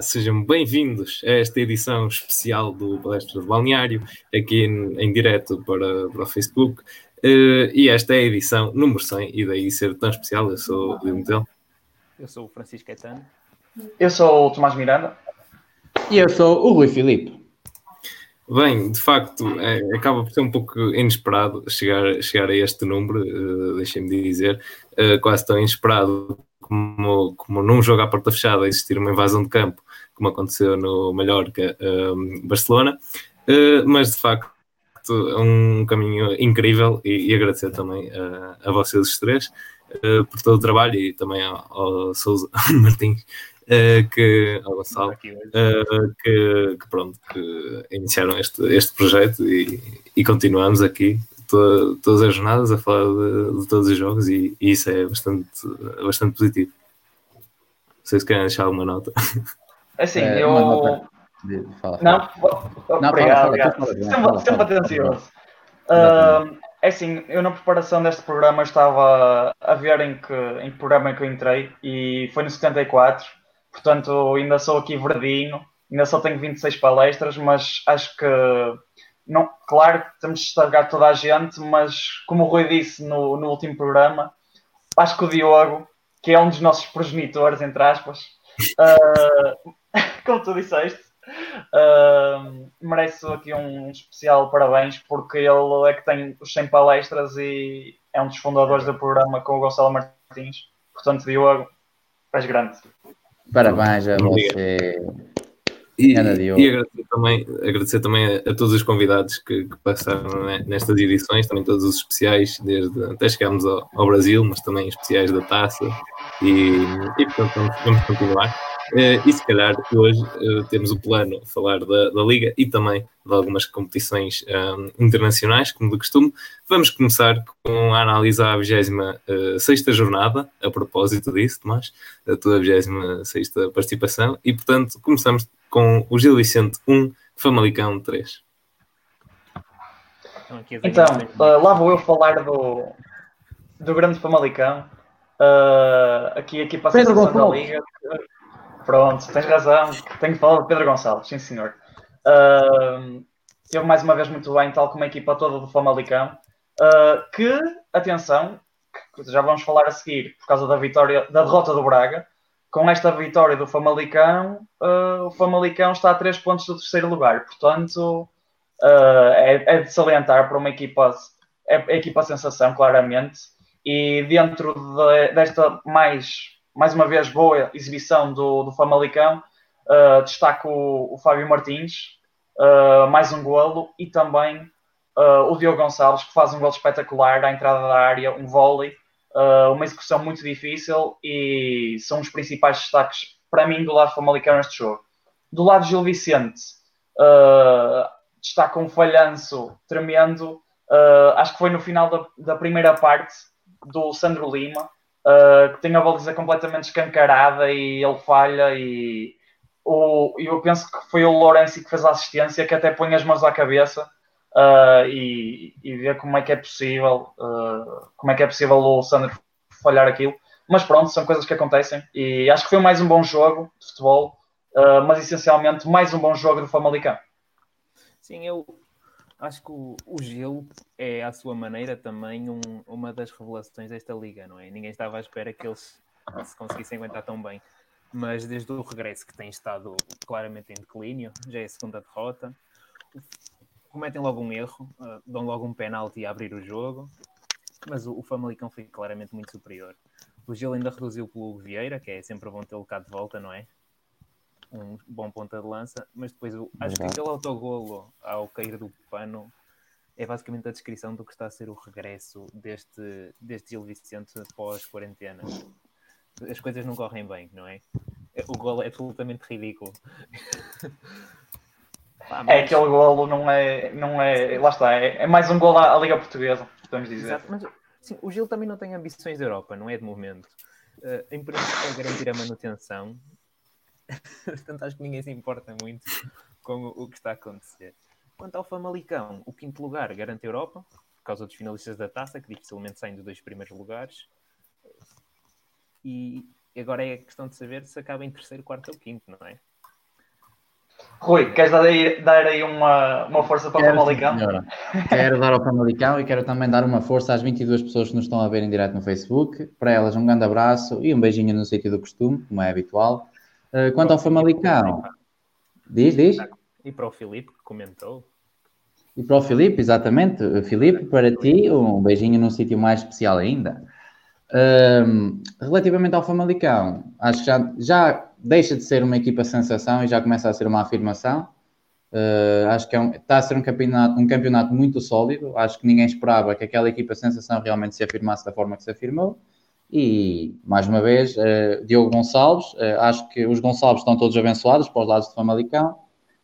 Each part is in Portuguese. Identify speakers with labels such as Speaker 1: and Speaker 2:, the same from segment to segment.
Speaker 1: Olá, sejam bem-vindos a esta edição especial do Palestra do Balneário, aqui em, em direto para, para o Facebook. Uh, e esta é a edição número 100, e daí ser tão especial. Eu sou o Limetel.
Speaker 2: Eu sou o Francisco Caetano.
Speaker 3: Eu sou o Tomás Miranda.
Speaker 4: E eu sou o Rui Filipe.
Speaker 1: Bem, de facto, é, acaba por ser um pouco inesperado chegar, chegar a este número, uh, deixem-me dizer, uh, quase tão inesperado como, como num jogo à porta fechada existir uma invasão de campo, como aconteceu no Mallorca um, Barcelona, uh, mas de facto é um caminho incrível e, e agradecer também uh, a vocês os três uh, por todo o trabalho e também ao, ao Sousa Martins Uh, que, ao Gonçalo, que, que, pronto, que iniciaram este, este projeto e, e continuamos aqui to, todas as jornadas a falar de, de todos os jogos e, e, isso é bastante, bastante positivo. Vocês querem deixar alguma nota?
Speaker 3: Assim, é, eu. Fala, fala. Não, não, obrigado, obrigado. Sempre, atencioso. Uh, é assim, eu na preparação deste programa estava a ver em que, em que programa que eu entrei e foi no 74, portanto ainda sou aqui verdinho, ainda só tenho 26 palestras, mas acho que não, claro que temos de destacar toda a gente, mas como o Rui disse no, no último programa, acho que o Diogo, que é um dos nossos progenitores, entre aspas, uh, como tu disseste, uh, merece aqui um especial parabéns, porque ele é que tem os 100 palestras e é um dos fundadores do programa com o Gonçalo Martins. Portanto, Diogo, és grande.
Speaker 4: Parabéns a você.
Speaker 1: E, e agradecer também, agradecer também a, a todos os convidados que, que, passaram nestas edições, também todos os especiais, desde até chegámos ao, ao Brasil, mas também especiais da taça, e, e portanto vamos, vamos continuar. Uh, e se calhar hoje uh, temos o plano de falar da, da, Liga e também de algumas competições um, eh, internacionais, como de costume. Vamos começar com a análise à 26 uh, jornada, a propósito disso, Tomás, a tua 26 participação, e portanto começamos com o Gil Vicente 1, Famalicão 3.
Speaker 3: Então, lá vou eu falar do, do grande Famalicão. aqui a equipa Pedro da Liga Pronto, tens razão. Tenho que falar de Pedro Gonçalves, sim senhor. Uh, teve mais uma vez muito bem, tal como a equipa toda do Famalicão. Uh, que, atenção, que já vamos falar a seguir, por causa da vitória, da derrota do Braga. Com esta vitória do Famalicão, uh, o Famalicão está a 3 pontos do terceiro lugar. Portanto, uh, é, é, de salientar para uma equipa, é, é equipa sensação, claramente. E dentro de, desta mais mais uma vez, boa exibição do, do Famalicão. Uh, destaco o, o, Fábio Martins, uh, mais um golo, e também uh, o Diogo Gonçalves, que faz um golo espetacular à entrada da área, um vôlei, uma execução muito difícil e são os principais destaques para mim do lado do Famalicão neste jogo. Do lado Gil Vicente, destaca um falhanço tremendo, acho que foi no final da, da primeira parte do Sandro Lima, uh, que tem a baliza completamente escancarada e ele falha e o, eu penso que foi o Lourenço que fez a assistência que até põe as mãos à cabeça uh, e, e vê como é que é possível uh, como é que é possível o Sandro falhar aquilo. Mas pronto, são coisas que acontecem e acho que foi mais um bom jogo de futebol mas essencialmente mais um bom jogo do Famalicão.
Speaker 2: Sim, eu, acho que o, o Gil é, à sua maneira, também um, uma das revelações desta liga, não é? Ninguém estava à espera que eles se conseguissem aguentar tão bem. Mas desde o regresso que tem estado claramente em declínio, já é a segunda derrota, cometem logo um erro, uh, dão logo um penalti a abrir o jogo, mas o, o Famalicão foi claramente muito superior. O Gil ainda reduziu pelo Vieira, que é sempre bom tê-lo cá de volta, não é? Um bom ponta de lança, mas depois o, acho que aquele autogolo ao cair do pano é basicamente a descrição do que está a ser o regresso deste, deste Gil Vicente pós-quarentena. As coisas não correm bem, não é? O golo é absolutamente ridículo.
Speaker 3: Ah, mas... É aquele golo, não é, não é. Lá está, é, é mais um golo à, à Liga Portuguesa, podemos dizer.
Speaker 2: Exato, mas sim, o Gil também não tem ambições da Europa, não é de momento. Uh, em princípio, é garantir a manutenção Portanto, acho que ninguém se importa muito com o que está a acontecer. Quanto ao Famalicão, o quinto lugar garante a Europa, por causa dos finalistas da taça, que dificilmente saem dos dois primeiros lugares. E agora é questão de saber se acaba em terceiro, quarto ou quinto, não é?
Speaker 3: Rui, queres dar aí, dar aí uma, uma força para o Famalicão?
Speaker 4: Quero dar ao Famalicão e quero também dar uma força às 22 pessoas que nos estão a ver em direto no Facebook. Para elas, um grande abraço e um beijinho no sítio do costume, como é habitual. Uh, quanto ao Famalicão, diz, diz.
Speaker 2: E para o Filipe, que comentou.
Speaker 4: E para o Filipe, exatamente. Filipe, para ti, um beijinho num sítio mais especial ainda. Um, relativamente ao Famalicão, acho que já, já deixa de ser uma equipa sensação e já começa a ser uma afirmação. Uh, acho que é um, está a ser um campeonato, um campeonato muito sólido. Acho que ninguém esperava que aquela equipa sensação realmente se afirmasse da forma que se afirmou. E, mais uma vez, uh, Diogo Gonçalves. Uh, acho que os Gonçalves estão todos abençoados para os lados de Famalicão,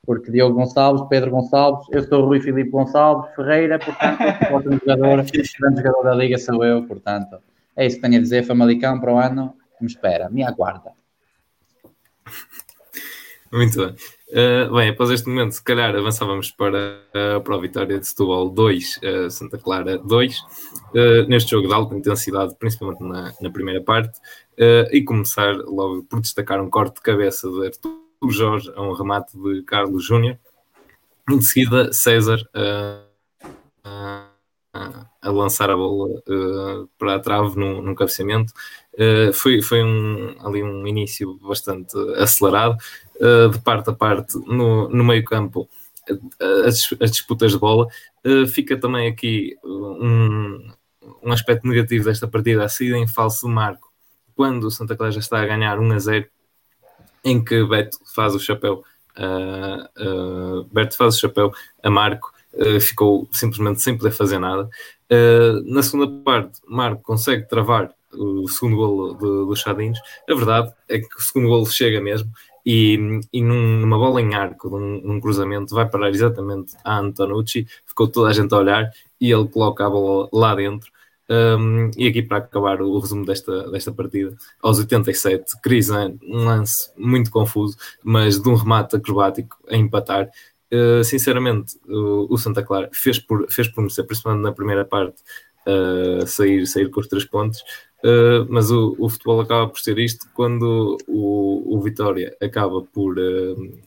Speaker 4: porque Diogo Gonçalves, Pedro Gonçalves, eu sou o Rui Filipe Gonçalves, Ferreira, portanto, o jogador, o grande jogador da Liga sou eu, portanto, é isso que tenho a dizer. Famalicão para o ano, me espera, me aguarda.
Speaker 1: Muito bem. Uh, bem, após este momento, se calhar avançávamos para, uh, para a vitória de Setúbal 2, uh, Santa Clara 2, uh, neste jogo de alta intensidade, principalmente na, na primeira parte, e começar logo por destacar um corte de cabeça de Artur Jorge a um remate de Carlos Júnior. Em seguida, César a lançar a bola para a trave num, num cabeceamento Uh, foi foi um, ali um início bastante acelerado, uh, de parte a parte no, no meio campo, uh, as, as, disputas de bola. fica também aqui um, um aspecto negativo desta partida, a saída em falso marco, quando o Santa Clara já está a ganhar 1 a 0, em que Beto faz o chapéu, Beto faz o chapéu a Marco, ficou simplesmente sem poder fazer nada. na segunda parte, Marco consegue travar o segundo golo do, do Chadinhos. A verdade é que o segundo golo chega mesmo e, e numa bola em arco, num, num, cruzamento, vai parar exatamente a Antonucci. Ficou toda a gente a olhar e ele coloca a bola lá dentro. Um, e aqui para acabar o, resumo desta, desta partida, aos 87, Crisan, um lance muito confuso, mas de um remate acrobático a empatar. Uh, sinceramente, o, o, Santa Clara fez por, fez por merecer, principalmente na primeira parte, uh, sair, sair com os três pontos. Uh, mas o, o, futebol acaba por ser isto quando o, o Vitória acaba por, uh,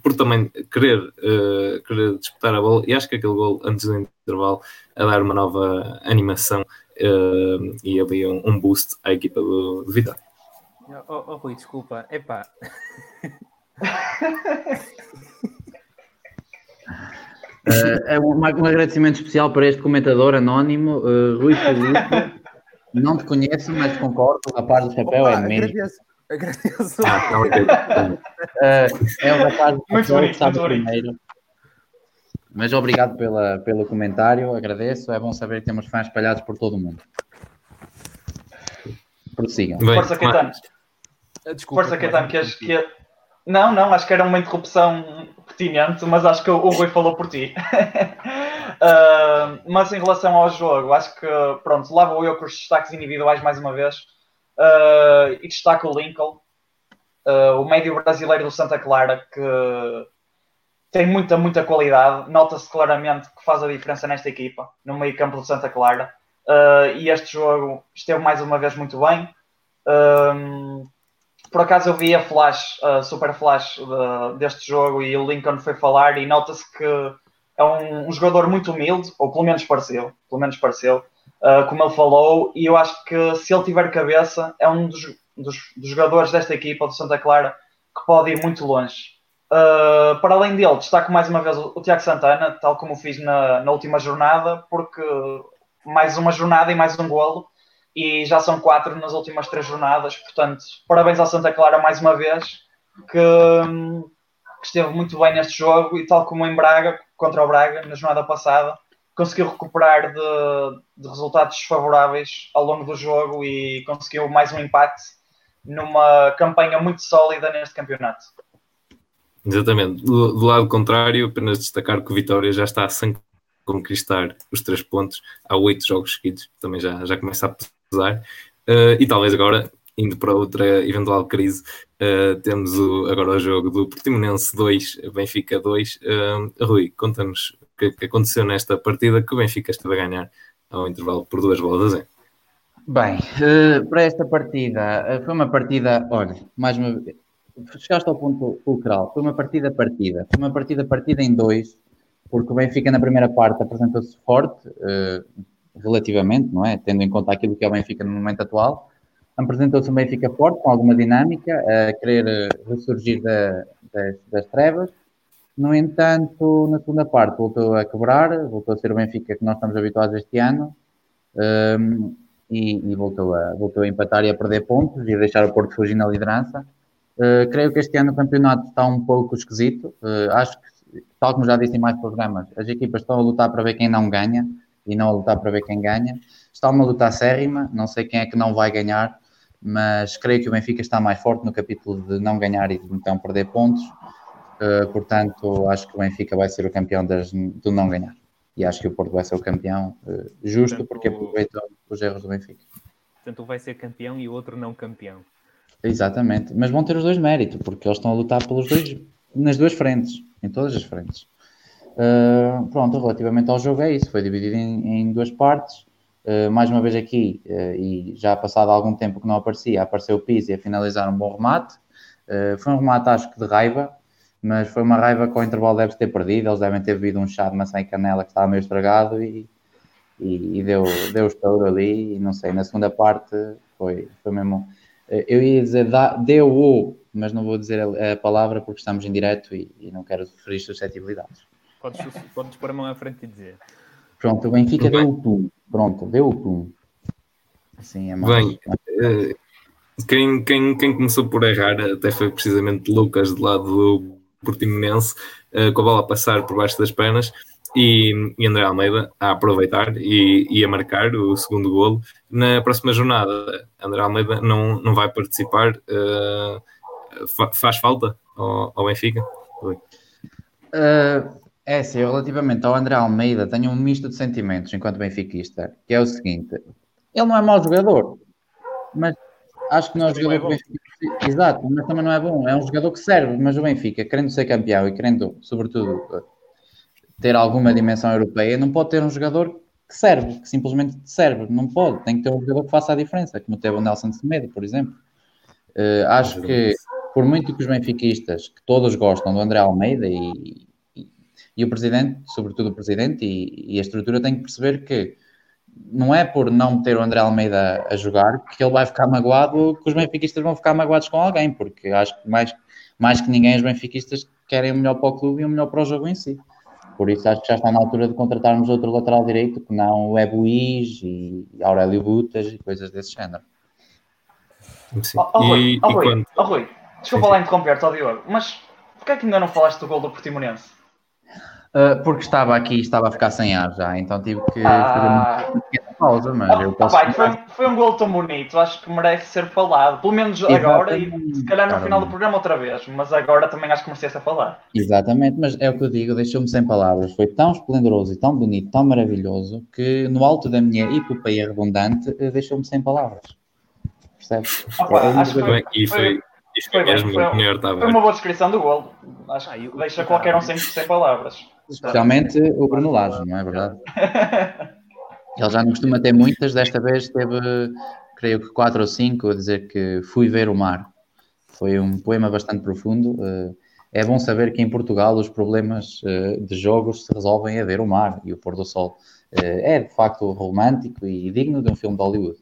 Speaker 1: por também querer, uh, querer disputar a bola, e acho que aquele gol antes do intervalo a dar uma nova animação e havia um, um, boost à equipa do, do Vitória.
Speaker 2: Oh, oh, Rui, desculpa, epá.
Speaker 4: Uh, é um, um, agradecimento especial para este comentador anónimo, uh, Rui Felipe. Não te conheço, mas concordo. O rapaz do chapéu Opa, é mesmo. Agradeço. agradeço. Ah, uh, é o rapaz do chapéu bonito, que estava primeiro. Mas obrigado pela, pelo comentário, agradeço. É bom saber que temos fãs espalhados por todo o mundo. Prossigam.
Speaker 3: Força, Caetano. Desculpa, Força, Caetano, que, que, não, não, acho que era uma interrupção pertinente, mas acho que o Rui falou por ti. uh, mas em relação ao jogo, acho que, pronto, lá vou eu com os destaques individuais mais uma vez. Uh, e destaco o Lincoln, uh, o médio brasileiro do Santa Clara, que tem muita, muita qualidade. Nota-se claramente que faz a diferença nesta equipa, no meio campo do Santa Clara. e este jogo esteve mais uma vez muito bem. Por acaso eu vi a flash, a super flash de, deste jogo e o Lincoln foi falar e nota-se que é um, um, jogador muito humilde, ou pelo menos pareceu, pelo menos pareceu, uh, como ele falou, e eu acho que se ele tiver cabeça, é um dos, dos, dos jogadores desta equipa do Santa Clara que pode ir muito longe. Uh, para além dele, destaco mais uma vez o, o Tiago Santana, tal como fiz na, na última jornada, porque mais uma jornada e mais um golo e já são quatro nas últimas três jornadas. Portanto, parabéns ao Santa Clara mais uma vez, que, que, esteve muito bem neste jogo e, tal como em Braga, contra o Braga, na jornada passada, conseguiu recuperar de, de resultados favoráveis ao longo do jogo e conseguiu mais um empate numa campanha muito sólida neste campeonato.
Speaker 1: Exatamente. Do, do, lado contrário, apenas destacar que o Vitória já está a conquistar os três pontos há oito jogos seguidos, também já, já começa a pesar. Uh, e talvez agora, indo para outra eventual crise, uh, temos o, agora o jogo do Portimonense 2, Benfica 2. Uh, eh, Rui, conta-nos o que, que, aconteceu nesta partida que o Benfica esteve a ganhar ao intervalo por duas bolas a
Speaker 4: Bem, uh, para esta partida, foi uma partida, olha, mais uma vez, chegaste ao ponto fulcral, foi uma partida partida, foi uma partida partida em dois, porque o Benfica na primeira parte apresentou-se forte, relativamente, não é? Tendo em conta aquilo que é o Benfica no momento atual, apresentou-se um Benfica forte, com alguma dinâmica, a querer ressurgir da, das, das trevas, no entanto, na segunda parte voltou a quebrar, voltou a ser o Benfica que nós estamos habituados este ano um, e, e, voltou, a, voltou a empatar e a perder pontos e deixar o Porto fugir na liderança. Uh, creio que este ano o campeonato está um pouco esquisito. Uh, acho que, tal como já disse em mais programas, as equipas estão a lutar para ver quem não ganha e não a lutar para ver quem ganha. Está uma luta acérrima, não sei quem é que não vai ganhar, mas creio que o Benfica está mais forte no capítulo de não ganhar e de então perder pontos. Uh, portanto, acho que o Benfica vai ser o campeão das, do não ganhar. E acho que o Porto vai ser o campeão uh, justo portanto, porque aproveitou os erros do Benfica.
Speaker 2: Portanto, vai ser campeão e o outro não campeão.
Speaker 4: Exatamente. Mas vão ter os dois méritos, porque eles estão a lutar pelos dois, nas duas frentes, em todas as frentes. Uh, pronto, relativamente ao jogo é isso. Foi dividido em, em duas partes. Uh, mais uma vez aqui, uh, e já passado algum tempo que não aparecia, apareceu o Pizzi a finalizar um bom remate. foi um remate, acho que de raiva, mas foi uma raiva que o intervalo deve ter perdido. Eles devem ter bebido um chá de maçã e canela que estava meio estragado e, e, e deu, deu estouro ali. E não sei, na segunda parte foi, foi mesmo. Eh, eu ia dizer deu o, mas não vou dizer a, a palavra porque estamos em direto e, e, não quero ferir suscetibilidades.
Speaker 2: Podes, podes pôr a mão à frente e dizer.
Speaker 4: Pronto, o Benfica deu o tum. Pronto, deu o tum. Assim é
Speaker 1: mais. Bem, eh, quem, quem, quem começou por errar até foi precisamente Lucas, do lado do Portimonense, uh, com a bola a passar por baixo das pernas, e, e André Almeida a aproveitar e, e, a marcar o segundo golo. Na próxima jornada, André Almeida não, não vai participar. Uh, fa faz falta ao, ao Benfica?
Speaker 4: Uh, é sim, relativamente ao André Almeida, tenho um misto de sentimentos enquanto benfiquista, que é o seguinte: ele não é mau jogador, mas acho que não é um jogador que Benfica Exato, mas também não é bom. É um jogador que serve, mas o Benfica, querendo ser campeão e querendo, sobretudo, ter alguma dimensão europeia, não pode ter um jogador que serve, que simplesmente serve. Não pode. Tem que ter um jogador que faça a diferença, como teve o Nelson Semedo, por exemplo. Uh, acho que, por muito que os benfiquistas, que todos gostam do André Almeida e, e, e o presidente, sobretudo o presidente e, e a estrutura, têm que perceber que não é por não ter o André Almeida a jogar que ele vai ficar magoado, que os benfiquistas vão ficar magoados com alguém, porque acho que mais, mais que ninguém os benfiquistas querem o melhor para o clube e o melhor para o jogo em si. Por isso acho que já está na altura de contratarmos outro lateral direito, que não o Ebuís e Aurélio Butas e coisas desse género.
Speaker 3: Sim. Oh, oh, Rui, oh, Rui, quando... oh, Rui, desculpa sim, lá interromper-te, oh, Diogo, mas porquê é que ainda não falaste do gol do Portimonense?
Speaker 4: Uh, porque estava aqui estava a ficar sem ar já, então tive que ah. fazer uma pequena pausa, mas ah, eu posso.
Speaker 3: Ah, foi, foi, um gol tão bonito, acho que merece ser falado, pelo menos Exatamente. agora e se calhar no final do programa outra vez, mas agora também acho que merecia ser falado.
Speaker 4: Exatamente, mas é o que eu digo, deixou-me sem palavras. Foi tão esplendoroso e tão bonito, tão maravilhoso, que no alto da minha epopeia redundante eh, deixou-me sem palavras. Percebes?
Speaker 3: Opa, é, acho que foi, foi, foi, foi, mesmo foi, melhor, tá foi uma boa descrição do gol. Acho que deixa qualquer um sem, sem palavras.
Speaker 4: Especialmente o Bruno Lage, não é verdade? Ele já não costuma ter muitas, desta vez teve, creio que quatro ou cinco, a dizer que fui ver o mar. Foi um poema bastante profundo. Eh, é bom saber que em Portugal os problemas eh, de jogos se resolvem a ver o mar e o pôr do sol. Eh, é de facto romântico e digno de um filme de Hollywood.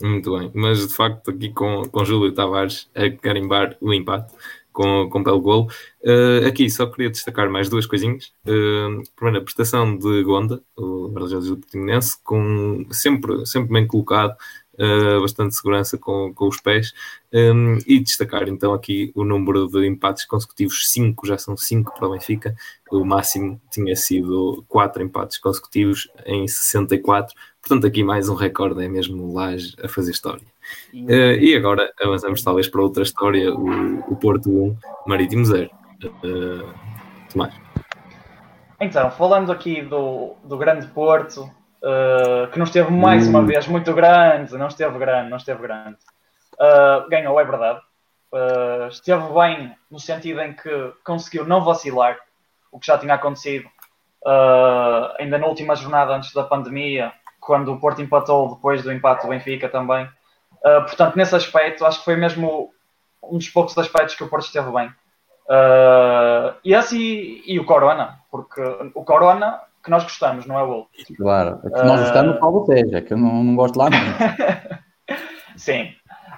Speaker 1: Muito bem, mas de facto aqui com, com Júlio Tavares a carimbar o empate com, com belo golo. Uh, aqui só queria destacar mais duas coisinhas. Uh, primeiro, a prestação de Gonda, o guarda-redes do Portimonense, com, sempre, sempre bem colocado, uh, bastante segurança com, com os pés. Um, e destacar então aqui o número de empates consecutivos, 5, já são 5 para o Benfica. O máximo tinha sido 4 empates consecutivos em 64. Portanto, aqui mais um recorde, é mesmo Laje a fazer história. E, uh, e, agora avançamos talvez para outra história, o, o Porto 1, Marítimo 0. Uh, Tomás.
Speaker 3: Então, falando aqui do, do grande Porto, uh, que não esteve mais uma vez muito grande, não esteve grande, não esteve grande. Uh, ganhou, é verdade. Uh, esteve bem no sentido em que conseguiu não vacilar, o que já tinha acontecido ainda na última jornada antes da pandemia, quando o Porto empatou depois do empate do Benfica também. Uh, portanto, nesse aspecto, acho que foi mesmo um dos poucos aspectos que o Porto esteve bem. Uh, e esse e, e, o Corona, porque o Corona que nós gostamos, não é o outro.
Speaker 4: Claro, é que nós gostamos uh... qual seja, que eu não, não gosto lá muito.
Speaker 3: Sim,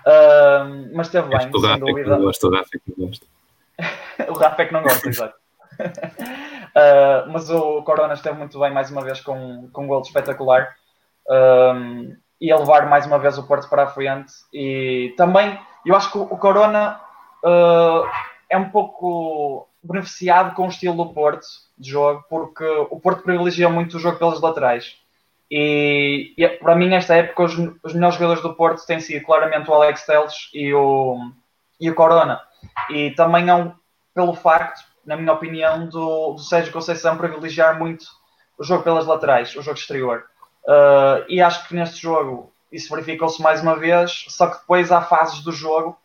Speaker 3: uh, mas esteve bem,
Speaker 1: sem dúvida. Gosto, o Rafa que não gosta.
Speaker 3: o Rafa é que não gosta, exato. uh, mas o Corona esteve muito bem mais uma vez com, com um gol espetacular um, e a levar mais uma vez o Porto para a frente. E também eu acho que o Corona uh, é um pouco beneficiado com o estilo do Porto de jogo, porque o Porto privilegia muito o jogo pelas laterais. E, e para mim, esta época, os, os, melhores jogadores do Porto têm sido claramente o Alex Teles e o, e o Corona. E também é um, pelo facto, na minha opinião, do, do Sérgio Conceição privilegiar muito o jogo pelas laterais, o jogo exterior. Uh, e acho que neste jogo isso verificou-se mais uma vez, só que depois há fases do jogo,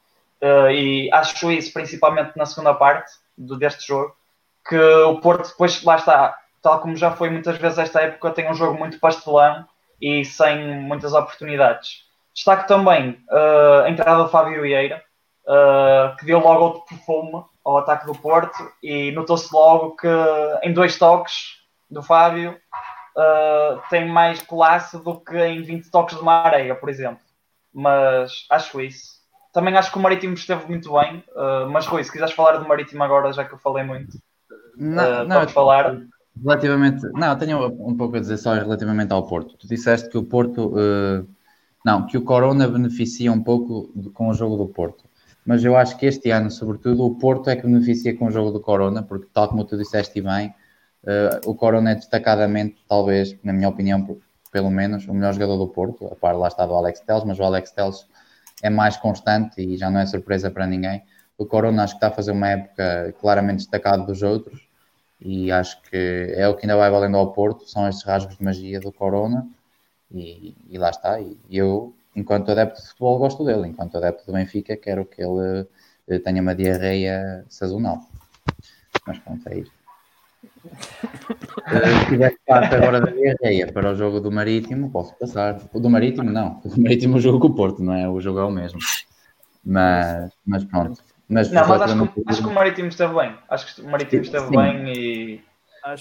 Speaker 3: uh, e acho isso principalmente na segunda parte do, deste jogo, que o Porto depois, lá está, tal como já foi muitas vezes esta época, tem um jogo muito pastelão e sem muitas oportunidades. Destaco também uh, a entrada do Fábio Vieira, uh, que deu logo outro perfume ao ataque do Porto e notou-se logo que em dois toques do Fábio uh, tem mais classe do que em 20 toques de uma areia, por exemplo. Mas acho isso. Também acho que o Marítimo esteve muito bem, uh, mas Rui, se quiseres falar do Marítimo agora, já que eu falei muito,
Speaker 4: não, uh, não falar. Relativamente, não, tenho um pouco a dizer só relativamente ao Porto. Tu disseste que o Porto, uh, não, que o Corona beneficia um pouco de, com o jogo do Porto. Mas eu acho que este ano, sobretudo, o Porto é que beneficia com o jogo do Corona, porque tal como tu disseste bem, Uh, o Corona é destacadamente, talvez, na minha opinião, pelo menos, o melhor jogador do Porto. A par lá está do Alex Teles, mas o Alex Teles é mais constante e já não é surpresa para ninguém. O Corona acho que está a fazer uma época claramente destacada dos outros e acho que é o que ainda vai valendo ao Porto, são estes rasgos de magia do Corona e, e lá está. E eu, enquanto adepto de futebol, gosto dele, enquanto adepto do Benfica, quero que ele eh, tenha uma diarreia sazonal. Mas pronto, é isso. Se tiver parte agora da guerreia para o jogo do Marítimo, posso passar. O do Marítimo, não. O do Marítimo, o jogo com o Porto, não é? O jogo é o mesmo. Mas, mas pronto.
Speaker 3: Mas, não, mas acho que, acho que, o Marítimo esteve bem. Acho que o Marítimo esteve Sim. bem e,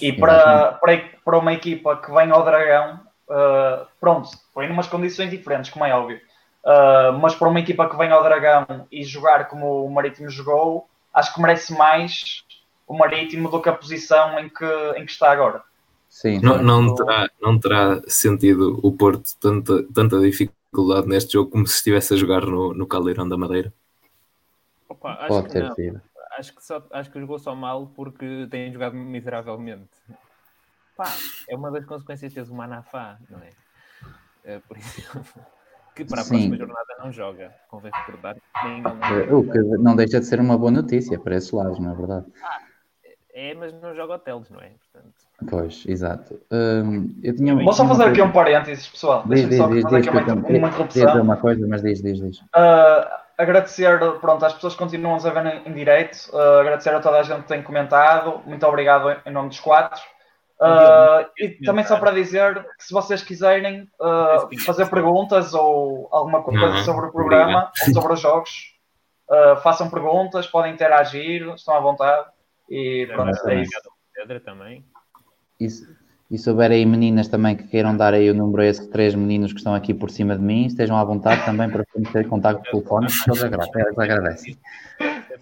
Speaker 3: e para, para, para uma equipa que vem ao Dragão, uh, pronto, foi em umas condições diferentes, como é óbvio. Uh, mas para uma equipa que vem ao Dragão e jogar como o Marítimo jogou, acho que merece mais o Marítimo do que a posição em que, em que está agora.
Speaker 1: Sim. Não, não, terá, não terá sentido o Porto tanta, tanta dificuldade neste jogo como se estivesse a jogar no, no Caldeirão da Madeira?
Speaker 2: Opa, acho Pode ter não. sido. Acho que, só, acho que jogou só mal porque tem jogado miseravelmente. Pá, é uma das consequências de teres o Manafá, não é? é por isso que para a Sim. próxima jornada não joga. Convém recordar
Speaker 4: que O que não deixa de ser uma boa notícia para esses lados, não é verdade? Ah,
Speaker 2: é, mas não joga hotéis, não é? Portanto...
Speaker 4: Pois, exato. Um, eu tinha
Speaker 3: Vou só fazer aqui um parênteses, pessoal.
Speaker 4: Diz, diz, diz, diz, uma, uma interrupção. uma coisa, mas diz, diz, diz.
Speaker 3: Uh, agradecer, pronto, às pessoas que continuam a ver em, em direito, uh, agradecer a toda a gente que tem comentado, muito obrigado em nome dos quatro. Uh, e também só para dizer que se vocês quiserem uh, fazer perguntas ou alguma coisa sobre o programa, sobre os jogos, uh, façam perguntas, podem interagir, estão à vontade. E pronto, é isso.
Speaker 2: Pedro também.
Speaker 4: Isso. E se houver aí meninas também que queiram dar aí o número a esses três meninos que estão aqui por cima de mim, estejam à vontade também para ter contato telefónico, que eles agradecem.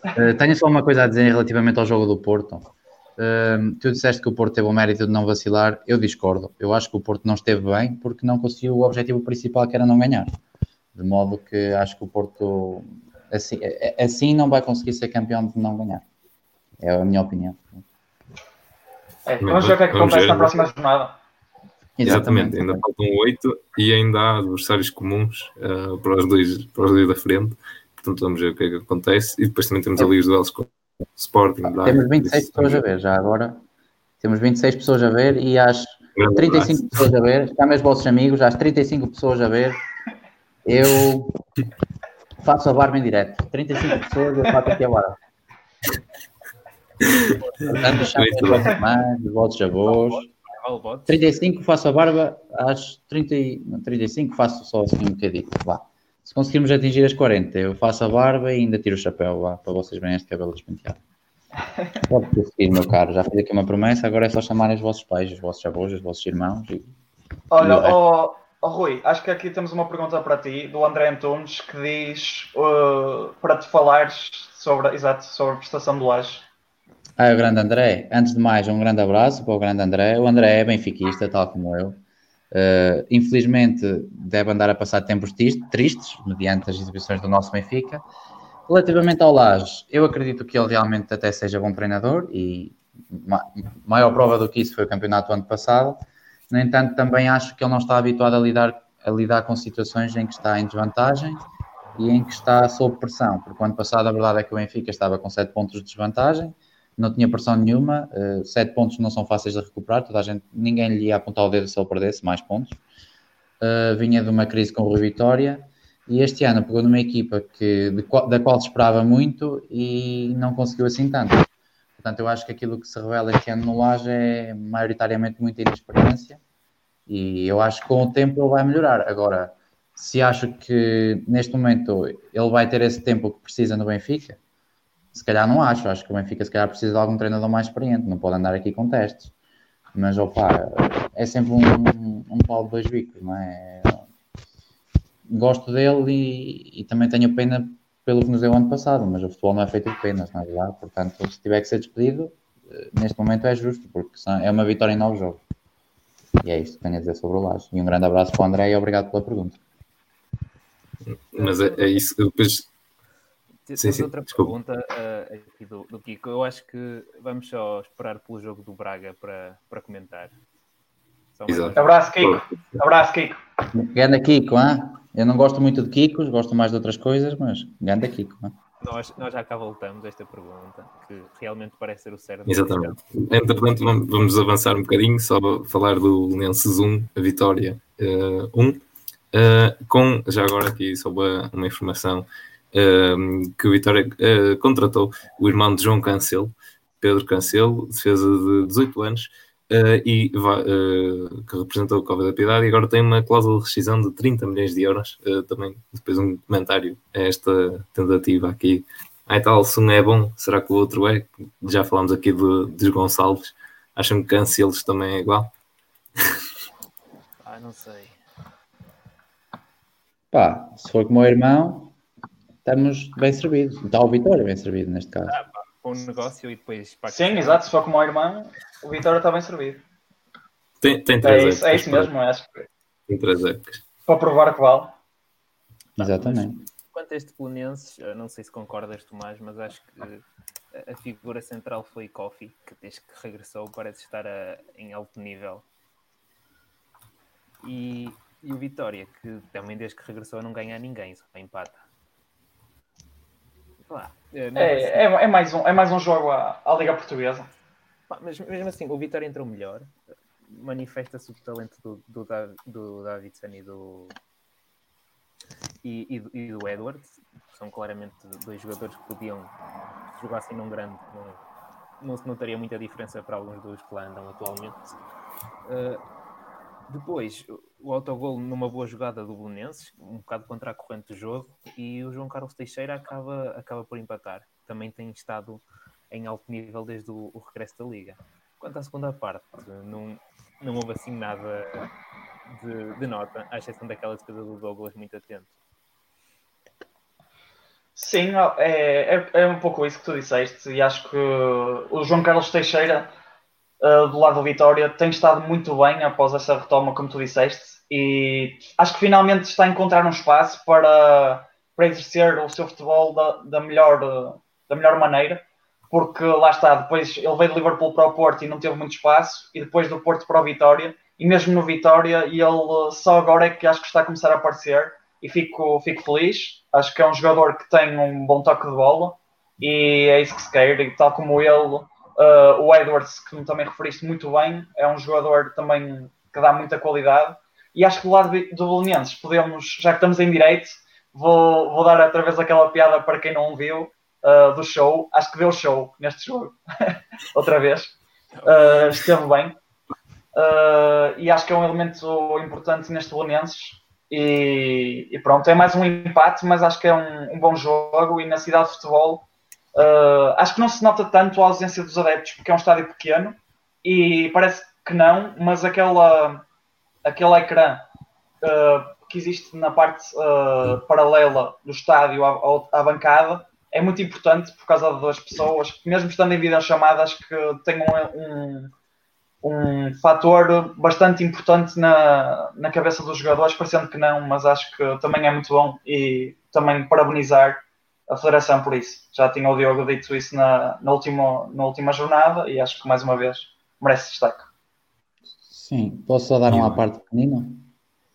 Speaker 4: Uh, tenho só uma coisa a dizer relativamente ao jogo do Porto. Uh, tu disseste que o Porto teve o mérito de não vacilar, eu discordo. Eu acho que o Porto não esteve bem porque não conseguiu o objetivo principal que era não ganhar. De modo que acho que o Porto assim, assim não vai conseguir ser campeão de não ganhar. É a minha opinião.
Speaker 3: É, vamos ver o que é que acontece na próxima jornada.
Speaker 1: Exatamente, ainda faltam oito e ainda há adversários comuns uh, para, os dois, para os dois da frente. Portanto, vamos ver o que é que acontece. E depois também temos ali os duelos com Sporting.
Speaker 4: Ah, temos 26 pessoas a ver já agora. Temos 26 pessoas a ver e às 35 pessoas a ver. Chamem os vossos amigos, às 35 pessoas a ver. Eu faço a barba em direto. 35 pessoas eu faço aqui agora. Portanto, chamem os vossos irmãos, os vossos avós. 35 faço a barba, às 30, 35 faço só assim um bocadinho. Vá. Se conseguirmos atingir as 40, eu faço a barba e ainda tiro o chapéu vá, para vocês verem este cabelo despenteado. Pode conseguir, meu caro. Já fiz aqui uma promessa, agora é só chamarem os vossos pais, os vossos avós, os vossos irmãos. E...
Speaker 3: Olha, oh, oh, Rui, acho que aqui temos uma pergunta para ti, do André Antunes, que diz uh, para te falares sobre, exato, sobre a prestação do Laje.
Speaker 4: Ah, o grande André. Antes de mais, um grande abraço para o grande André. O André é benfiquista, tal como eu. Uh, infelizmente, deve andar a passar tempos tristes, mediante as exibições do nosso Benfica. Relativamente ao Laje, eu acredito que ele realmente até seja bom treinador e ma maior prova do que isso foi o campeonato do ano passado. No entanto, também acho que ele não está habituado a lidar, a lidar com situações em que está em desvantagem e em que está sob pressão, porque o ano passado a verdade é que o Benfica estava com 7 pontos de desvantagem não tinha pressão nenhuma, uh, sete pontos não são fáceis de recuperar, toda a gente, ninguém lhe ia apontar o dedo se ele perdesse mais pontos. Uh, vinha de uma crise com o Vitória e este ano pegou numa equipa que, de, da qual se esperava muito e não conseguiu assim tanto. Portanto, eu acho que aquilo que se revela este ano no Laje é maioritariamente muita inexperiência e eu acho que com o tempo ele vai melhorar. Agora, se acho que neste momento ele vai ter esse tempo que precisa no Benfica, se calhar não acho, acho que o Benfica se calhar precisa de algum treinador mais experiente, não pode andar aqui com testes. Mas opa, é sempre um, um pau de dois bicos, não é? Gosto dele e, e, também tenho pena pelo que nos deu ano passado, mas o futebol não é feito de penas, não é verdade? Portanto, se tiver que ser despedido, eh, neste momento é justo, porque é uma vitória em nove jogos. E é isto que tenho a dizer sobre o Laje. E um grande abraço para o André e obrigado pela pergunta.
Speaker 1: Mas é, é isso. Depois
Speaker 2: temos sim, sim. outra Desculpa. pergunta uh, aqui do, do, Kiko. Eu acho que vamos só esperar pelo jogo do Braga para, para comentar.
Speaker 3: Exato. Abraço, Kiko. Abraço, Kiko.
Speaker 4: Ganda Kiko, hein? eu não gosto muito de Kikos, gosto mais de outras coisas, mas ganda Kiko. Hein?
Speaker 2: Nós, nós já cá voltamos a esta pergunta, que realmente parece ser o certo.
Speaker 1: Exatamente. Entretanto, vamos avançar um bocadinho, só falar do Lenses 1, a vitória uh, 1. Uh, com, já agora aqui só uma, uma informação, que o Vitória uh, contratou o irmão de João Cancelo, Pedro Cancelo, defesa de 18 anos, uh, e uh, que representou o Cova da Piedade, e agora tem uma cláusula de rescisão de 30 milhões de euros. também depois um comentário a esta tentativa aqui. Ai tal, se um é bom, será que o outro é? Já falámos aqui de, de Gonçalves. Acham que Cancelos também é igual?
Speaker 2: Ah, não sei.
Speaker 4: Pá, se for como o irmão, estamos bem servidos. Está o Vitória bem servido neste caso. Ah,
Speaker 2: um negócio e depois.
Speaker 3: Sim, exato. Se for como o irmão, o Vitória está bem servido.
Speaker 1: Tem, tem três
Speaker 3: é isso, é isso mesmo, acho que.
Speaker 1: Tem três épocas.
Speaker 3: Para provar que vale.
Speaker 4: Exatamente.
Speaker 2: Quanto a este Belenenses, não sei se concordas, Tomás, mas acho que a figura central foi Kofi, que desde que regressou parece estar a, em alto nível. E, e o Vitória, que também desde que regressou não ganha a ninguém, só empata.
Speaker 3: É, é, é, é, mais um, é mais um jogo à, à Liga Portuguesa.
Speaker 2: Mas mesmo assim, o Vitória entrou melhor. Manifesta-se o talento do, do, do Davidson e do, e, e, e, do Edwards. São claramente dois jogadores que podiam jogar assim num grande. Não, não se notaria muita diferença para alguns dos que lá andam atualmente. Uh, depois, o autogol numa boa jogada do Belenenses, um bocado contra a corrente do jogo, e o João Carlos Teixeira acaba, acaba por empatar. Também tem estado em alto nível desde o, o regresso da Liga. Quanto à segunda parte, não, não houve assim nada de, de nota, à exceção daquela defesa do Douglas muito atento.
Speaker 3: Sim, é, é, é um pouco isso que tu disseste, e acho que o João Carlos Teixeira uh, do lado do Vitória tem estado muito bem após essa retoma, como tu disseste, e acho que finalmente está a encontrar um espaço para, para exercer o seu futebol da, da, melhor, da melhor maneira, porque lá está, depois ele veio de Liverpool para o Porto e não teve muito espaço, e depois do Porto para o Vitória, e mesmo no Vitória, ele só agora é que acho que está a começar a aparecer, e fico, fico feliz. Acho que é um jogador que tem um bom toque de bola, e é isso que se quer, e tal como ele Uh, o Edwards, que também referiste muito bem, é um jogador também que dá muita qualidade. E acho que do lado do Belenenses podemos, já que estamos em direito, vou, vou dar outra vez aquela piada para quem não viu uh, do show. Acho que deu show neste jogo. outra vez. Uh, esteve bem. e acho que é um elemento importante neste Belenenses. E, e, pronto, é mais um empate, mas acho que é um, um bom jogo. E na cidade de futebol, uh, acho que não se nota tanto a ausência dos adeptos, porque é um estádio pequeno e parece que não, mas aquela, aquele ecrã uh, que existe na parte uh, paralela do estádio à, à, bancada é muito importante por causa das pessoas, mesmo estando em videochamada, acho que tem um, um, um fator bastante importante na, na cabeça dos jogadores, parecendo que não, mas acho que também é muito bom e também parabenizar a Federação por isso. Já tinha o Diogo dito isso na, na, última, na última jornada e acho que mais uma vez merece destaque.
Speaker 4: Sim, posso só dar uma parte pequenina?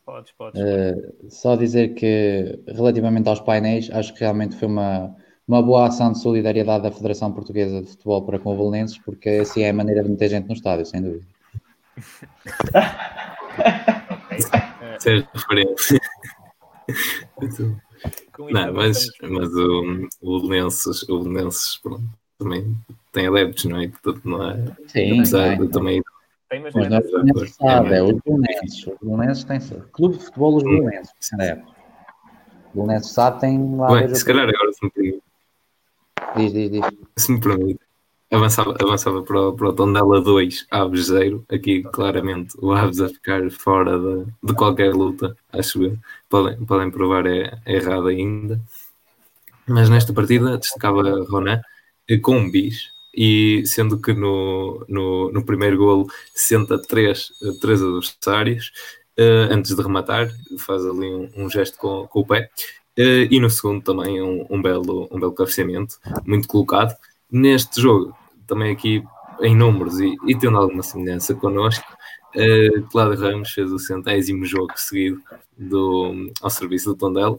Speaker 2: Podes, podes.
Speaker 4: Uh, só dizer que, relativamente aos painéis, acho que realmente foi uma, uma boa ação de solidariedade da Federação Portuguesa de Futebol para com o Belenenses, porque assim é a maneira de meter gente no estádio, sem dúvida.
Speaker 1: Ser referência. Não, mas, mas o, o Belenenses, o Belenenses pronto, também tem adeptos, não é? Portanto, não é?
Speaker 4: Sim, Apesar de também tem, mas, mas não é sabe, é os Belenenses. Os Belenenses têm Clube de Futebol Os Belenenses, é. O Belenenses sabe tem
Speaker 1: lá... Bem, se calhar agora se me permite.
Speaker 4: Diz, diz, diz.
Speaker 1: Se me permite. Avançava, avançava para, o, para o Tondela 2, Aves 0. Aqui, claramente, o Aves a ficar fora de, de qualquer luta, acho eu. Podem, podem provar é, é errado ainda. Mas nesta partida destacava Ronan com um bis, e sendo que no, no, no primeiro golo senta três, três adversários uh, antes de rematar, faz ali um, um gesto com, com, o pé. Uh, e no segundo também um, um, belo, um belo cabeceamento, muito colocado. Neste jogo, também aqui em números e, e tendo alguma semelhança connosco, uh, Cláudio Ramos fez o centésimo jogo seguido do, ao serviço do Tondela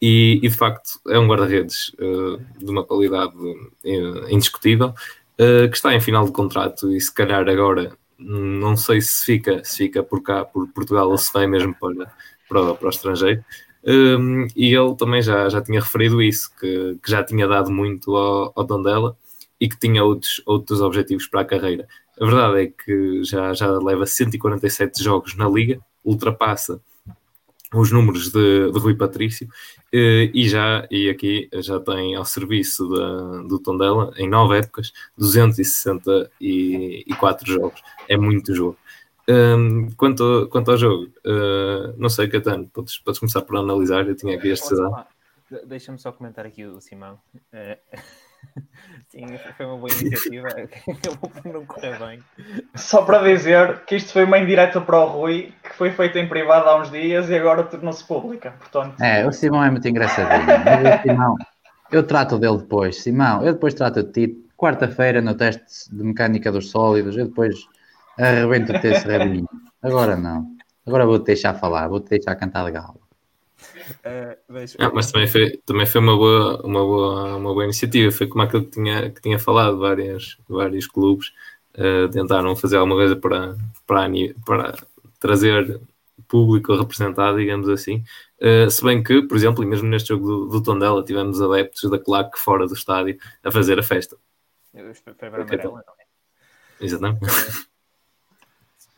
Speaker 1: e, e de facto é um guarda-redes uh, de uma qualidade uh, indiscutível, que está em final de contrato e se calhar agora não sei se fica, se fica por cá, por Portugal, ou se vai mesmo para, para, para o estrangeiro. E ele também já, já tinha referido isso, que, que já tinha dado muito ao, ao Tondela e que tinha outros, outros objetivos para a carreira. A verdade é que já, já leva 147 jogos na Liga, ultrapassa os números de, de Rui Patrício eh, e já e aqui já tem ao serviço da, do Tondela em nove épocas 264 jogos. É muito jogo. Um, quanto, quanto ao jogo uh, não sei Catano podes, podes começar por analisar eu tinha aqui este
Speaker 2: deixa-me só comentar aqui o Simão. Uh, Sim, foi uma boa iniciativa. Não correr bem.
Speaker 3: Só para dizer que isto foi uma indireta para o Rui, que foi feita em privado há uns dias e agora tornou-se pública. Portanto...
Speaker 4: É, o Simão é muito engraçadinho. Mas o Simão, eu trato dele depois. Simão, eu depois trato de ti. Quarta-feira no teste de mecânica dos sólidos, eu depois arrebento-te esse rabinho. Agora não. Agora vou-te deixar falar, vou-te deixar cantar de
Speaker 1: mas, ah, mas também foi, também foi uma, boa, uma, boa, uma boa iniciativa. Foi como aquilo que tinha, que tinha falado, várias, vários clubes uh, tentaram fazer alguma coisa para, para, para trazer público representado, digamos assim. Uh, se bem que, por exemplo, e mesmo neste jogo do, do Tondela, tivemos adeptos da claque fora do estádio a fazer a festa.
Speaker 2: Foi amarela, não é?
Speaker 1: Exatamente.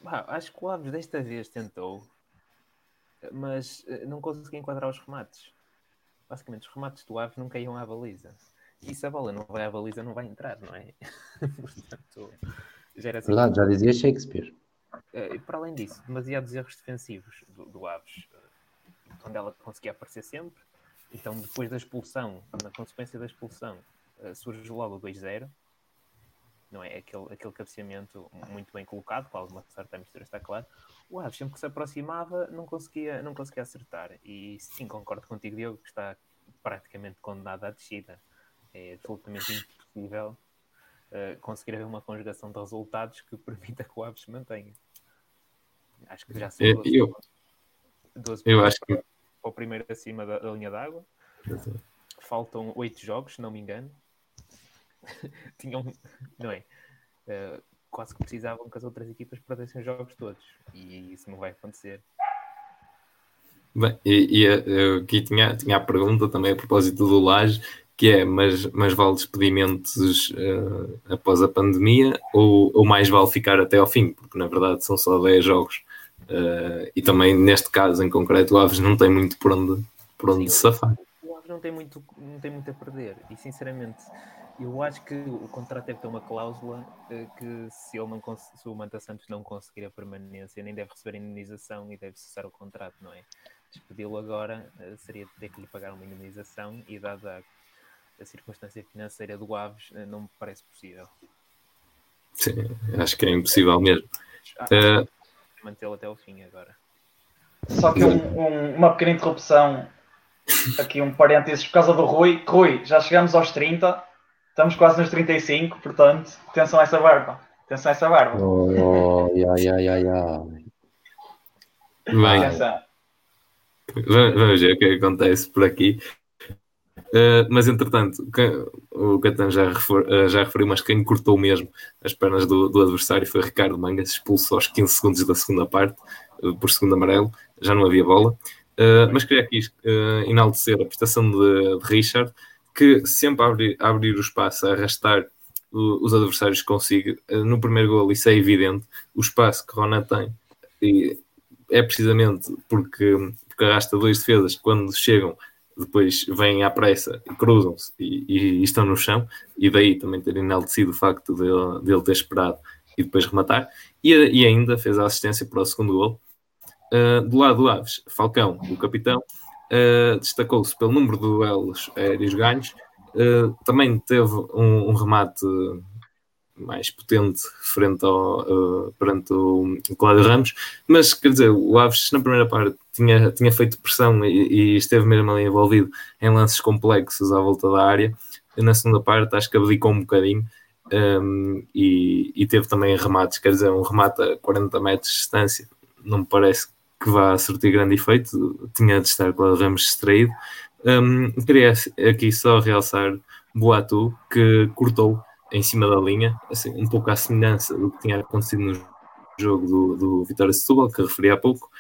Speaker 2: acho que o Aves desta vez tentou mas eh, não consegui enquadrar os remates. Basicamente, os remates do Aves nunca iam à baliza. E se a bola não vai à baliza, não vai entrar, não é? Portanto,
Speaker 4: já era assim. Verdade, já dizia Shakespeare.
Speaker 2: Eh, e para além disso, demasiados erros defensivos do, do Aves, eh, onde ela conseguia aparecer sempre. Então, depois da expulsão, na consequência da expulsão, surge logo o 2-0 não é? Aquele, aquele cabeceamento muito bem colocado, com alguma sorte a mistura, está claro. O Aves, sempre que se aproximava, não conseguia, não conseguia acertar. E sim, concordo contigo, Diogo, que está praticamente condenado à descida. É absolutamente impossível uh, conseguir haver uma conjugação de resultados que permita que o Aves se mantenha. Acho que já são
Speaker 1: 12, eu, 12 eu acho que...
Speaker 2: para o primeiro acima da, da linha d'água. Faltam oito jogos, se não me engano. tinham, não é? Uh, quase que precisavam que as outras equipas perdessem os jogos todos. E isso não vai acontecer.
Speaker 1: Bem, e, e eu aqui tinha, tinha a pergunta também a propósito do Laje, que é, mas, mas vale despedimentos uh, após a pandemia ou, ou mais vale ficar até ao fim, porque na verdade são só 10 jogos. Uh, e também neste caso em concreto o Aves não tem muito por onde, por onde Sim, safar.
Speaker 2: O Aves não tem, muito, não tem muito a perder e sinceramente eu acho que o contrato deve ter uma cláusula uh, que se, ele não se o Manta Santos não conseguir a permanência nem deve receber indenização e deve cessar o contrato, não é? Despedi-lo agora uh, seria ter que lhe pagar uma indenização e dada a, a circunstância financeira do Aves não me parece possível.
Speaker 1: Sim, acho que é impossível mesmo.
Speaker 2: Uh, mantê-lo até o fim agora.
Speaker 3: Só que um, um, uma pequena interrupção, aqui um parênteses por causa do Rui. Rui, já chegamos aos 30, estamos quase nos 35, portanto, atenção a essa barba. Atenção a essa barba.
Speaker 4: Oh, ai, ai, ai, ai.
Speaker 1: Bem, vamos ver o que acontece por aqui. Uh, mas entretanto, o Catan já, refer, uh, já referiu, mas quem cortou mesmo as pernas do, do, adversário foi Ricardo Mangas, expulso aos 15 segundos da segunda parte, uh, por segundo amarelo, já não havia bola. mas queria aqui enaltecer a prestação de, de, Richard, que sempre a abrir, a abrir o espaço, a arrastar os adversários consigo. no primeiro gol, isso é evidente, o espaço que Rona tem. E é precisamente porque, porque arrasta dois defesas quando chegam depois vêm à pressa, cruzam-se e, e, estão no chão, e daí também ter enaltecido o facto de, de ele ter esperado e depois rematar, e, e, ainda fez a assistência para o segundo gol. Uh, do lado do Aves, Falcão, o capitão, uh, destacou-se pelo número de duelos aéreos ganhos, uh, também teve um, um remate mais potente frente ao, uh, perante o, o Cláudio Ramos, mas quer dizer, o Aves na primeira parte tinha, tinha feito pressão e, e, esteve mesmo ali envolvido em lances complexos à volta da área. E na segunda parte acho que abdicou um bocadinho um, ehm, e, e, teve também remates, quer dizer, um remate a 40 metros de distância, não me parece que vá surtir grande efeito, tinha de estar Cláudio Ramos distraído. Um, queria aqui só realçar Boatu, que cortou em cima da linha, assim, um pouco à semelhança do que tinha acontecido no jogo do, do Vitória Setúbal, que referi há pouco,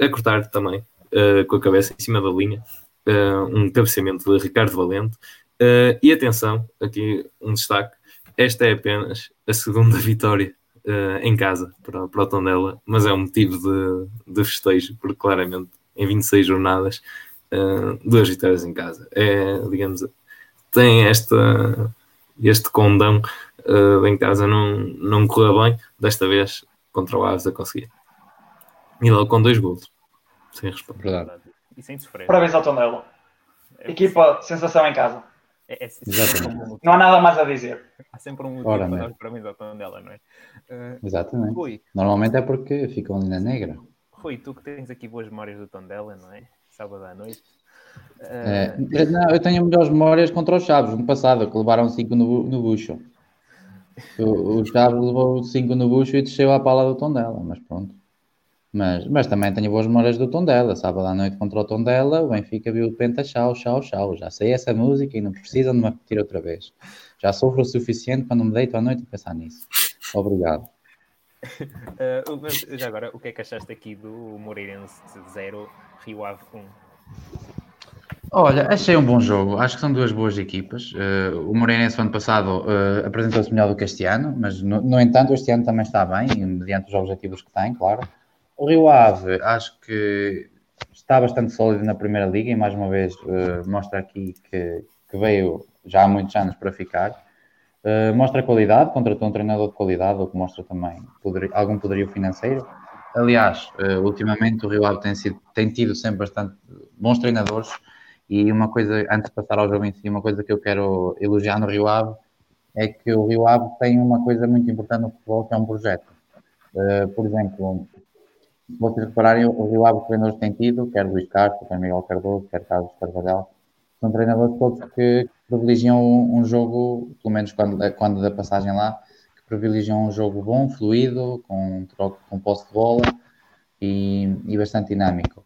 Speaker 1: a cortar também uh, com a cabeça em cima da linha, uh, um cabeceamento de Ricardo Valente. Uh, e atenção, aqui um destaque: esta é apenas a segunda vitória em casa para, para o Tondela, mas é um motivo de, de festejo, porque claramente em 26 jornadas, duas vitórias em casa. É, digamos, tem esta este condão uh, em casa não, não correu bem, desta vez contra o Aves a conseguir. E logo com dois gols. Sem resposta.
Speaker 2: Verdade. E sem sofrer.
Speaker 3: Parabéns ao Tondela. É Equipa, sensação em casa. É, é, é não há nada mais a dizer.
Speaker 2: Há sempre um motivo Ora, para dar os parabéns ao Tondela, não é?
Speaker 4: Uh, Exatamente. Rui, Normalmente é porque ficam ali na negra.
Speaker 2: Rui, tu que tens aqui boas memórias do Tondela, não é? Sábado à noite.
Speaker 4: É, não, eu tenho melhores memórias contra os Chaves no passado, que levaram 5 no, no bucho. O, o Chaves levou 5 no bucho e desceu à pala do Tondela, mas pronto. Mas, mas também tenho boas memórias do Tondela. Sábado à noite contra o Tondela, o Benfica viu o Penta chau, chau, chau. Já sei essa música e não precisam de me repetir outra vez. Já sofro o suficiente para não me deito à noite e pensar nisso. Obrigado.
Speaker 2: uh, mas já agora, o que é que achaste aqui do Moreirense 0, Rio Ave 1?
Speaker 4: Olha, achei um bom jogo. Acho que são duas boas equipas. Uh, o Moreirense, ano passado, uh, apresentou-se melhor do que este ano, mas, no, no, entanto, este ano também está bem, mediante os objetivos que tem, claro. O Rio Ave, acho que está bastante sólido na Primeira Liga e, mais uma vez, uh, mostra aqui que, que, veio já há muitos anos para ficar. mostra qualidade, contratou um treinador de qualidade, o que mostra também poder, algum poderio financeiro. Aliás, ultimamente o Rio Ave tem, sido, tem tido sempre bastante bons treinadores e uma coisa, antes de passar ao jogo em si, uma coisa que eu quero elogiar no Rio Ave é que o Rio Ave tem uma coisa muito importante no futebol, que é um projeto. Uh, por exemplo, se vocês repararem, o Rio Ave, os treinadores têm tido, quer Luís Castro, quer Miguel Cardoso, quer Carlos Carvalhal, são treinadores todos que privilegiam um, jogo, pelo menos quando, quando da passagem lá, que privilegiam um jogo bom, fluido, com troco, com posse de bola e, e bastante dinâmico.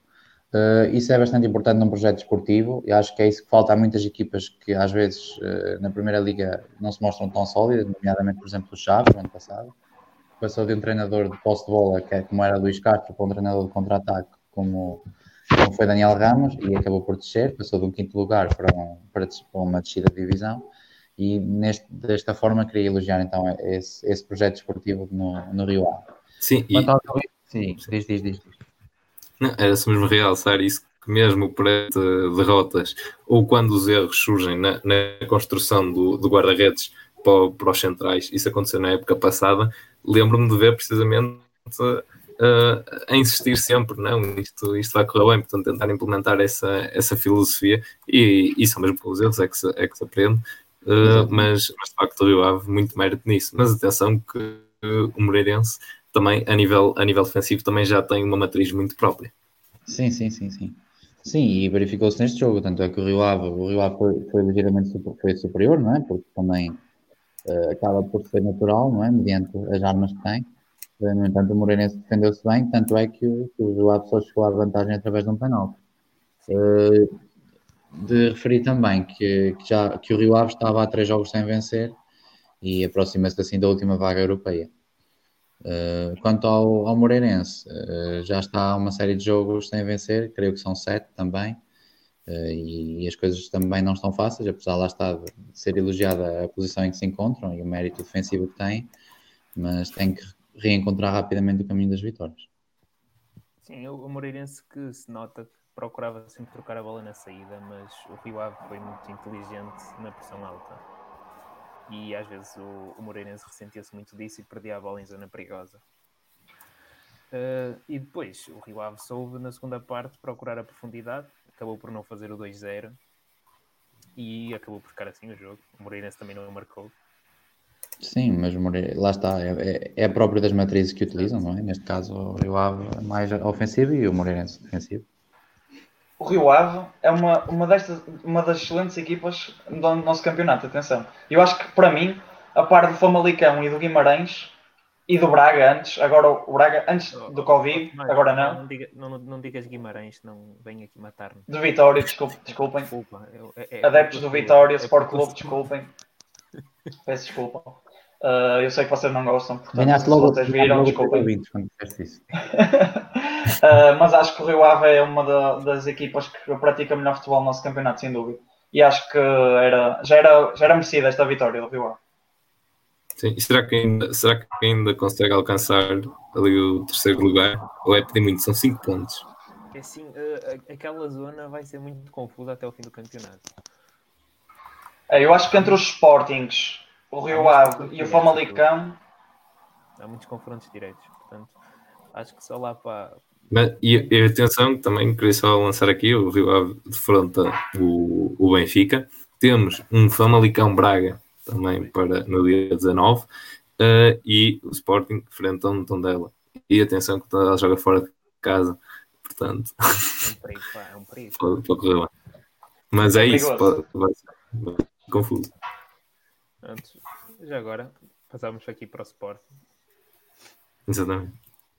Speaker 4: Uh, isso é bastante importante num projeto desportivo e acho que é isso que falta a muitas equipas que às vezes uh, na Primeira Liga não se mostram tão sólidas, nomeadamente, por exemplo, o Chaves, no ano passado. Passou de um treinador de posse de bola, que é como era Luís Castro, para um treinador de contra-ataque como, como foi Daniel Ramos, e acabou por descer, passou de um quinto lugar para, um, para, para uma descida de divisão, e neste, desta forma queria elogiar então esse, esse projeto esportivo no, no Rio Ave.
Speaker 1: Sim,
Speaker 4: e... Sim, diz, diz, diz.
Speaker 1: Não, era só mesmo realçar isso, que mesmo perante derrotas, ou quando os erros surgem na, na construção do, do guarda-redes para, para, os centrais, isso aconteceu na época passada, lembro-me de ver precisamente uh, a insistir sempre, não, isto, isto vai correr bem, portanto tentar implementar essa, essa filosofia e, e só mesmo com os erros é que se, é que se aprende, uh, mas, mas de facto o Rio Ave muito mérito nisso, mas atenção que o Moreirense também a nível, a nível defensivo também já tem uma matriz muito própria.
Speaker 4: Sim, sim, sim, sim. Sim, e verificou-se neste jogo, tanto é que o Rio Ave, o Rio Ave foi, foi ligeiramente super, foi superior, não é? Porque também uh, acaba por ser natural, não é? Mediante as armas que tem. No entanto, o Moreirense defendeu-se bem, tanto é que que o Ave só chegou à vantagem através de um penalti. Uh, de referir também que, que, já, que o Rio Ave estava há três jogos sem vencer e aproxima-se assim da última vaga europeia. Uh, quanto ao, ao Moreirense, uh, já está uma série de jogos sem vencer, creio que são sete também, uh, e, e, as coisas também não estão fáceis, apesar lá está de ser elogiada a posição em que se encontram e o mérito defensivo que têm, mas tem que reencontrar rapidamente o caminho das vitórias.
Speaker 2: Sim, o Moreirense que se nota que procurava sempre trocar a bola na saída, mas o Rio Ave foi muito inteligente na pressão alta e às vezes o, o Moreirense ressentia-se muito disso e perdia a bola em zona perigosa. Uh, e depois o Rio Ave soube na segunda parte procurar a profundidade, acabou por não fazer o 2-0 e acabou por ficar assim o jogo. O Moreirense também não o marcou.
Speaker 4: Sim, mas lá está, é, é, é próprio das matrizes que utilizam, não é? Neste caso o Rio Ave é mais ofensivo e o Moreirense defensivo
Speaker 3: o Rio Ave é uma, uma, destas, uma das excelentes equipas do nosso campeonato, atenção. Eu acho que, para mim, a par do Famalicão e do Guimarães e do Braga antes, agora o Braga antes do Covid, não, agora não.
Speaker 2: Não, diga, não, não digas Guimarães, não venha aqui matar-me.
Speaker 3: Do Vitória, desculpe, desculpem. Desculpa, é, é, Adeptos do Vitória, Sport Clube, desculpem. Peço desculpa. Uh, eu sei que vocês não gostam, portanto,
Speaker 4: Ganhaste logo, vocês viram, desculpem. quando disseste isso.
Speaker 3: uh, mas acho que o Rio Ave é uma da, das equipas que pratica melhor futebol no nosso campeonato, sem dúvida. E acho que era, já, era, já era merecida esta vitória do Rio Ave.
Speaker 1: Sim, e será que, ainda, será que ainda consegue alcançar ali o terceiro lugar? Ou é pedir muito? São 5 pontos.
Speaker 2: É assim, uh, aquela zona vai ser muito confusa até o fim do campeonato.
Speaker 3: É, eu acho que entre os Sportings o Rio Ave e o Famalicão.
Speaker 2: Há muitos confrontos diretos, portanto, acho que só lá para.
Speaker 1: Mas, e, e atenção, também queria só lançar aqui: o Rio Ave defronta o, o Benfica. Temos um Famalicão Braga também para no dia 19 uh, eh, e o Sporting frente a um Tondela. E atenção que ela joga fora de casa, portanto.
Speaker 2: É um perigo, é um perigo.
Speaker 1: pode, pode correr bem. Mas é, é isso, pode, vai ser confuso.
Speaker 2: Antes, já agora, passamos aqui para o Sporting.
Speaker 1: Exatamente.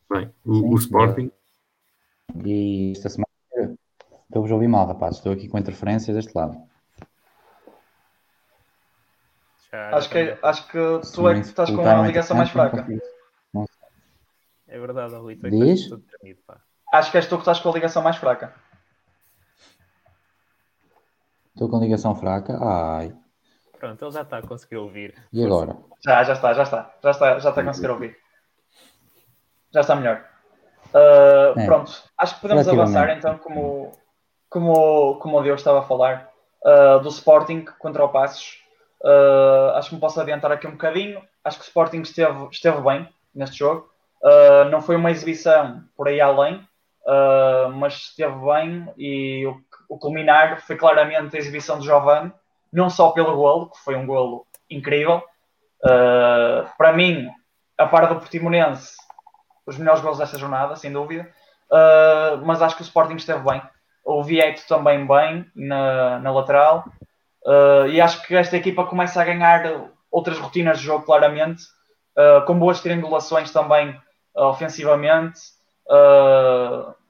Speaker 1: Bem, o, o Sporting.
Speaker 4: E esta semana estou-vos a ouvir mal, rapaz. Estou aqui com interferências deste lado.
Speaker 3: Já, acho, que, acho que tu é que estás com a ligação mais fraca.
Speaker 2: É verdade, Rui. Tu é
Speaker 4: Diz?
Speaker 3: Tremido, acho que és tu que estás com a ligação mais fraca.
Speaker 4: Estou com ligação fraca? Ai.
Speaker 2: Pronto, ele já está a conseguir ouvir.
Speaker 4: E agora?
Speaker 3: Já, já está, já está. Já está, já está a conseguir ouvir. Já está melhor. Uh, é. Pronto, acho que podemos avançar então, como, como, como o Diogo estava a falar, uh, do Sporting contra o Passos. Uh, acho que me posso adiantar aqui um bocadinho. Acho que o Sporting esteve, esteve bem neste jogo. não foi uma exibição por aí além, mas esteve bem e o, o culminar foi claramente a exibição de Giovanni não só pelo golo, que foi um golo incrível. Uh, para mim, a par do Portimonense, os melhores golos desta jornada, sem dúvida. Uh, mas acho que o Sporting esteve bem. O Vieto também bem na, na lateral. Uh, e acho que esta equipa começa a ganhar outras rotinas de jogo, claramente, com boas triangulações também ofensivamente.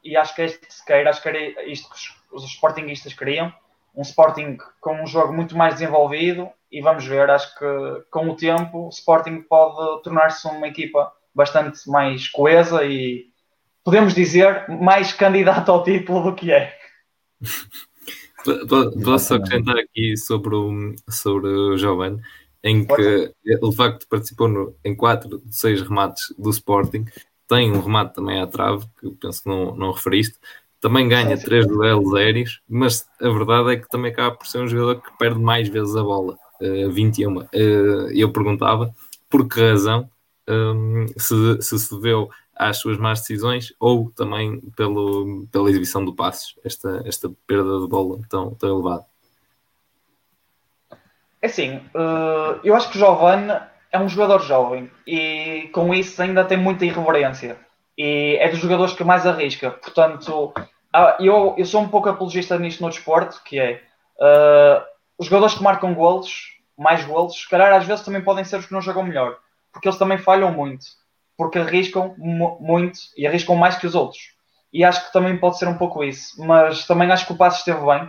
Speaker 3: e acho que se queira, acho que era isto que os, os Sportingistas queriam um Sporting com um jogo muito mais desenvolvido e vamos ver, acho que com o tempo o Sporting pode tornar-se uma equipa bastante mais coesa e, podemos dizer, mais candidato ao título do que é.
Speaker 1: Posso acrescentar aqui sobre o, sobre o Giovanni, em que o facto participou no, em 4 de 6 remates do Sporting, tem um remate também à trave, que penso que não, não referiste, também ganha 3 duelos aéreos, mas a verdade é que também acaba por ser um jogador que perde mais vezes a bola, uh, 21. Uh, eu perguntava por que razão um, se, se se deveu às suas más decisões ou também pelo, pela exibição do Passos, esta, esta perda de bola tão, tão elevada.
Speaker 3: É assim, uh, eu acho que o Giovanni é um jogador jovem e com isso ainda tem muita irreverência e é dos jogadores que mais arrisca. Portanto, eu, eu sou um pouco apologista nisto no desporto, que é uh, os jogadores que marcam golos, mais golos, se calhar às vezes também podem ser os que não jogam melhor, porque eles também falham muito, porque arriscam muito e arriscam mais que os outros. E acho que também pode ser um pouco isso, mas também acho que o passo esteve bem.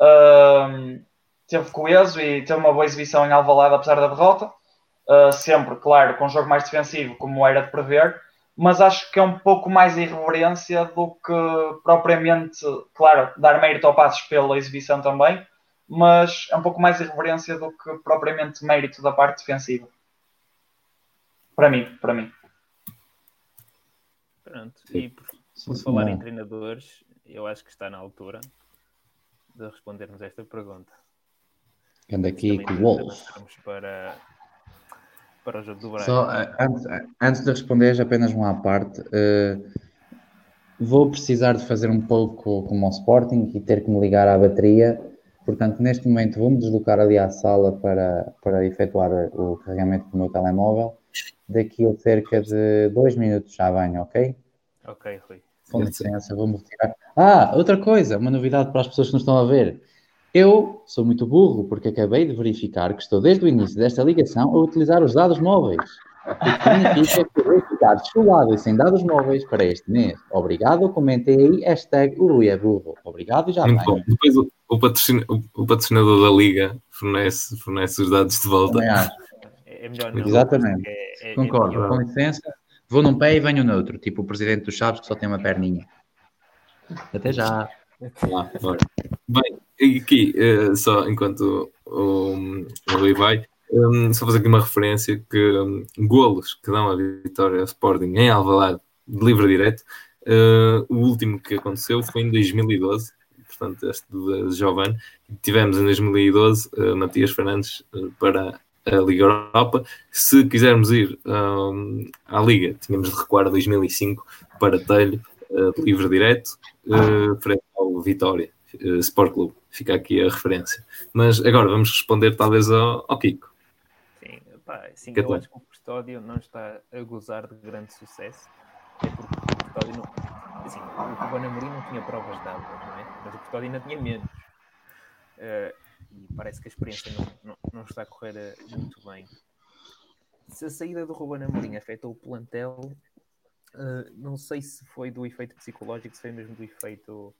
Speaker 3: Uh, teve coeso e teve uma boa exibição em Alvalade apesar da derrota. Uh, sempre, claro, com um jogo mais defensivo, como era de prever, mas acho que é um pouco mais irreverência do que propriamente, claro, dar mérito ao Passos pela exibição também, mas é um pouco mais irreverência do que propriamente mérito da parte defensiva. Para mim, para mim.
Speaker 2: Pronto, e por, por falar em treinadores, eu acho que está na altura de respondermos esta pergunta.
Speaker 4: Anda aqui com o Wolf.
Speaker 2: Para, para o jogo do Braga.
Speaker 4: Só, eh, antes, eh, antes de responder, apenas uma à parte. Uh, vou precisar de fazer um pouco como o Sporting e ter que me ligar à bateria. Portanto, neste momento vou-me deslocar ali à sala para, para efetuar o carregamento do meu telemóvel. Daqui a cerca de dois minutos já venho, ok?
Speaker 2: Ok, Rui.
Speaker 4: Com licença, vou-me retirar. Ah, outra coisa, uma novidade para as pessoas que nos estão a ver. Eu sou muito burro porque acabei de verificar que estou desde o início desta ligação a utilizar os dados móveis. O que significa que vou ficar chulado e sem dados móveis para este mês. Obrigado, comentei aí, hashtag o Rui é burro. Obrigado e já
Speaker 1: Muito. Depois o, o, patrocinador, o, patrocinador da Liga fornece, fornece os dados de volta.
Speaker 2: É melhor não.
Speaker 4: Exatamente. É, é, Concordo. É com licença. Vou num pé e venho no outro. Tipo o presidente dos Chaves que só tem uma perninha. Até já.
Speaker 1: Bem, aqui, uh, só enquanto o, o Rui vai, um, só fazer aqui uma referência que um, golos que dão a vitória ao Sporting em Alvalade de livre direto, uh, o último que aconteceu foi em 2012, portanto este de Giovanni, tivemos em 2012 uh, eh, Matias Fernandes uh, para a Liga Europa. Se quisermos ir um, à Liga, tínhamos de recuar a 2005 para Telho, de livre direto, frente ao Vitória Sport Clube. Fica aqui a referência. Mas agora vamos responder talvez ao, ao Kiko.
Speaker 2: Pá, sim, que eu acho que o Custódio não está a gozar de grande sucesso. É porque o Custódio não. Assim, o não tinha provas dadas, não é? Mas o Custódio ainda tinha menos. Uh, e parece que a experiência não, não, não está a correr eh, muito bem. Se a saída do Ruben Amorim afetou o plantel, uh, não sei se foi do efeito psicológico, se foi mesmo do efeito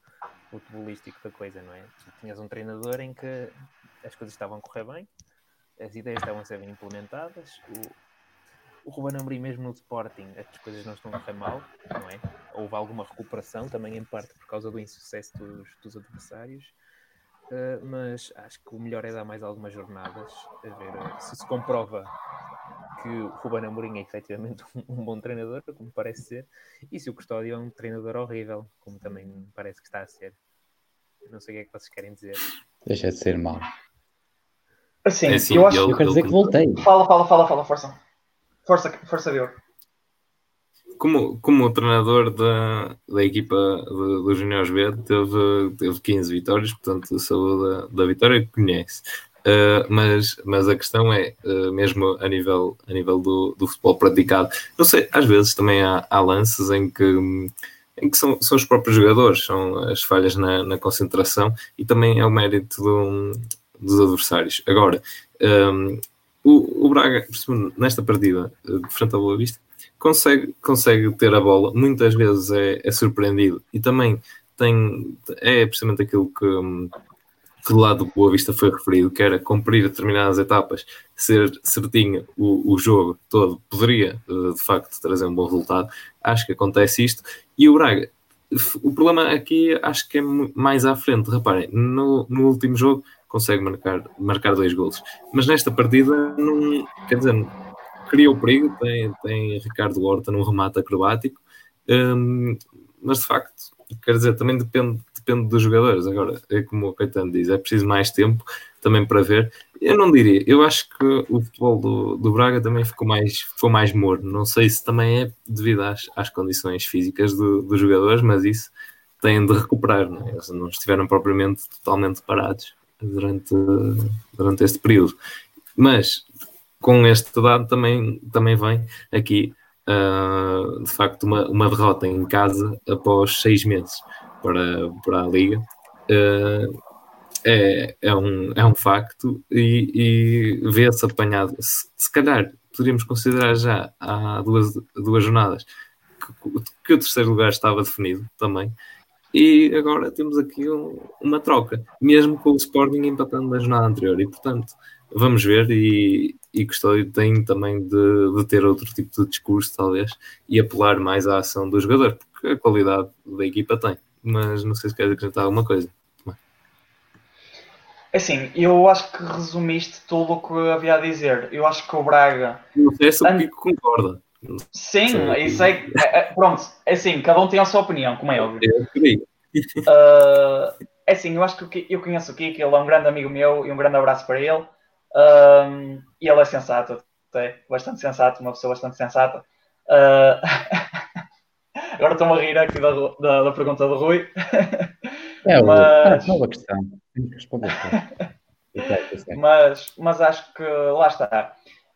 Speaker 2: futebolístico da coisa, não é? Tinhas um treinador em que as coisas estavam a correr bem, as ideias estavam a ser bem implementadas. O, o Ruben Amorim mesmo no Sporting, as coisas não estão a correr mal, não é? Houve alguma recuperação, também em parte por causa do insucesso dos, dos adversários. Uh, mas acho que o melhor é dar mais algumas jornadas a ver se se comprova que o Ruben Amorim é efetivamente um, um, bom treinador, como parece ser, e se o Custódio é um treinador horrível, como também parece que está a ser. Não sei o que é que vocês querem dizer.
Speaker 4: Deixa de ser mau.
Speaker 3: Assim, é assim eu acho
Speaker 4: eu, eu quero dizer que voltei.
Speaker 3: Fala, fala, fala, fala, força. Força, força Diogo.
Speaker 1: Como, como treinador da, da equipa do, do Juniors B, teve, teve 15 vitórias, portanto, saúde da, da vitória conhece. Uh, mas, mas a questão é, uh, mesmo a nível, a nível do, do futebol praticado, não sei, às vezes também há, há lances em que, em que são, são os próprios jogadores, são as falhas na, na concentração e também é o mérito do, dos adversários. Agora, um, o, o, Braga, nesta partida, de frente ao Boa Vista, consegue, consegue ter a bola, muitas vezes é, é surpreendido e também tem, é precisamente aquilo que, que do lado do Boa Vista foi referido, que era cumprir determinadas etapas, ser certinho o, o jogo todo, poderia de facto trazer um bom resultado. Acho que acontece isto. E o Braga, o problema aqui acho que é mais à frente. Reparem, no, no último jogo consegue marcar, marcar dois gols, mas nesta partida não quer dizer, cria o perigo. Tem, tem Ricardo Horta num remate acrobático, um, mas de facto, quer dizer, também depende depende dos jogadores. Agora, é como o Caetano diz, é preciso mais tempo também para ver. Eu não diria, eu acho que o futebol do, do Braga também ficou mais, ficou mais morno. Não sei se também é devido às, às condições físicas do, dos jogadores, mas isso têm de recuperar. Não é? Eles não estiveram propriamente totalmente parados durante, durante este período. Mas com este dado também, também vem aqui uh, de facto uma, uma derrota em casa após seis meses para, para a Liga. Uh, é, é, um, é um facto e, e vê-se apanhado. Se, se, calhar poderíamos considerar já há duas, duas jornadas que, que, o terceiro lugar estava definido também. E agora temos aqui um, uma troca, mesmo com o Sporting empatando na jornada anterior. E portanto, vamos ver. E, e Custódio tem também de, de ter outro tipo de discurso, talvez, e apelar mais à ação do jogador, porque a qualidade da equipa tem mas não sei se queres acrescentar alguma coisa.
Speaker 3: É assim, eu acho que resumiste tudo o que havia a dizer. Eu acho que o Braga.
Speaker 1: Não sei se o Pico concorda.
Speaker 3: Sim, Sim. isso é, é, Pronto, é assim, cada um tem a sua opinião, como é óbvio. Uh, é assim, eu acho que eu conheço o Kiko, ele é um grande amigo meu e um grande abraço para ele. Uh, e ele é sensato, até, bastante sensato, uma pessoa bastante sensata. Uh, Agora estou-me a rir aqui da, da, da, pergunta do Rui.
Speaker 4: É, mas... é questão.
Speaker 3: mas, mas acho que lá está.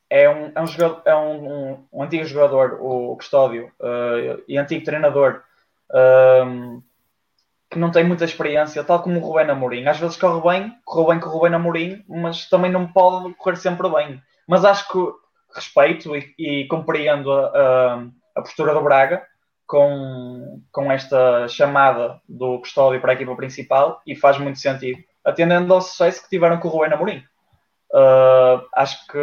Speaker 3: É um, é um, jogador, é um, um, um antigo jogador, o Custódio, uh, e antigo treinador, que não tem muita experiência, tal como o Rubén Amorim. Às vezes corre bem, correu bem com o Rubén Amorim, mas também não pode correr sempre bem. Mas acho que respeito e, e compreendo a, a, a postura do Braga, com, com esta chamada do Custódio para a equipa principal e faz muito sentido, atendendo ao sucesso que tiveram com o Rubén Amorim. Uh, acho que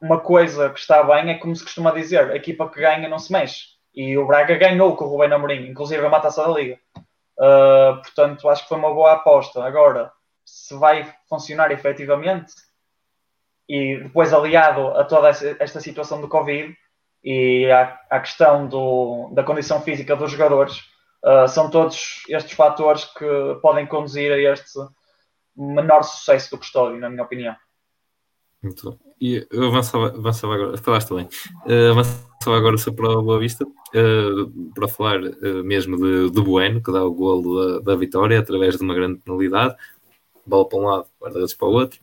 Speaker 3: uma coisa que está bem é como se costuma dizer, a equipa que ganha não se mexe. E o Braga ganhou com o Rubén Amorim, inclusive a taça da Liga. Uh, portanto, acho que foi uma boa aposta. Agora, se vai funcionar efetivamente, e depois aliado a toda esta situação do Covid, e à, à questão do, da condição física dos jogadores, uh, são todos estes fatores que podem conduzir a este menor sucesso do Custódio, na minha opinião.
Speaker 1: Muito. E eu avançava, avançava agora, falaste bem, uh, avançava agora só para o Boa Vista, uh, para falar uh, mesmo de, de Bueno, que dá o golo da, da vitória através de uma grande penalidade, bola para um lado, guarda-redes para o outro.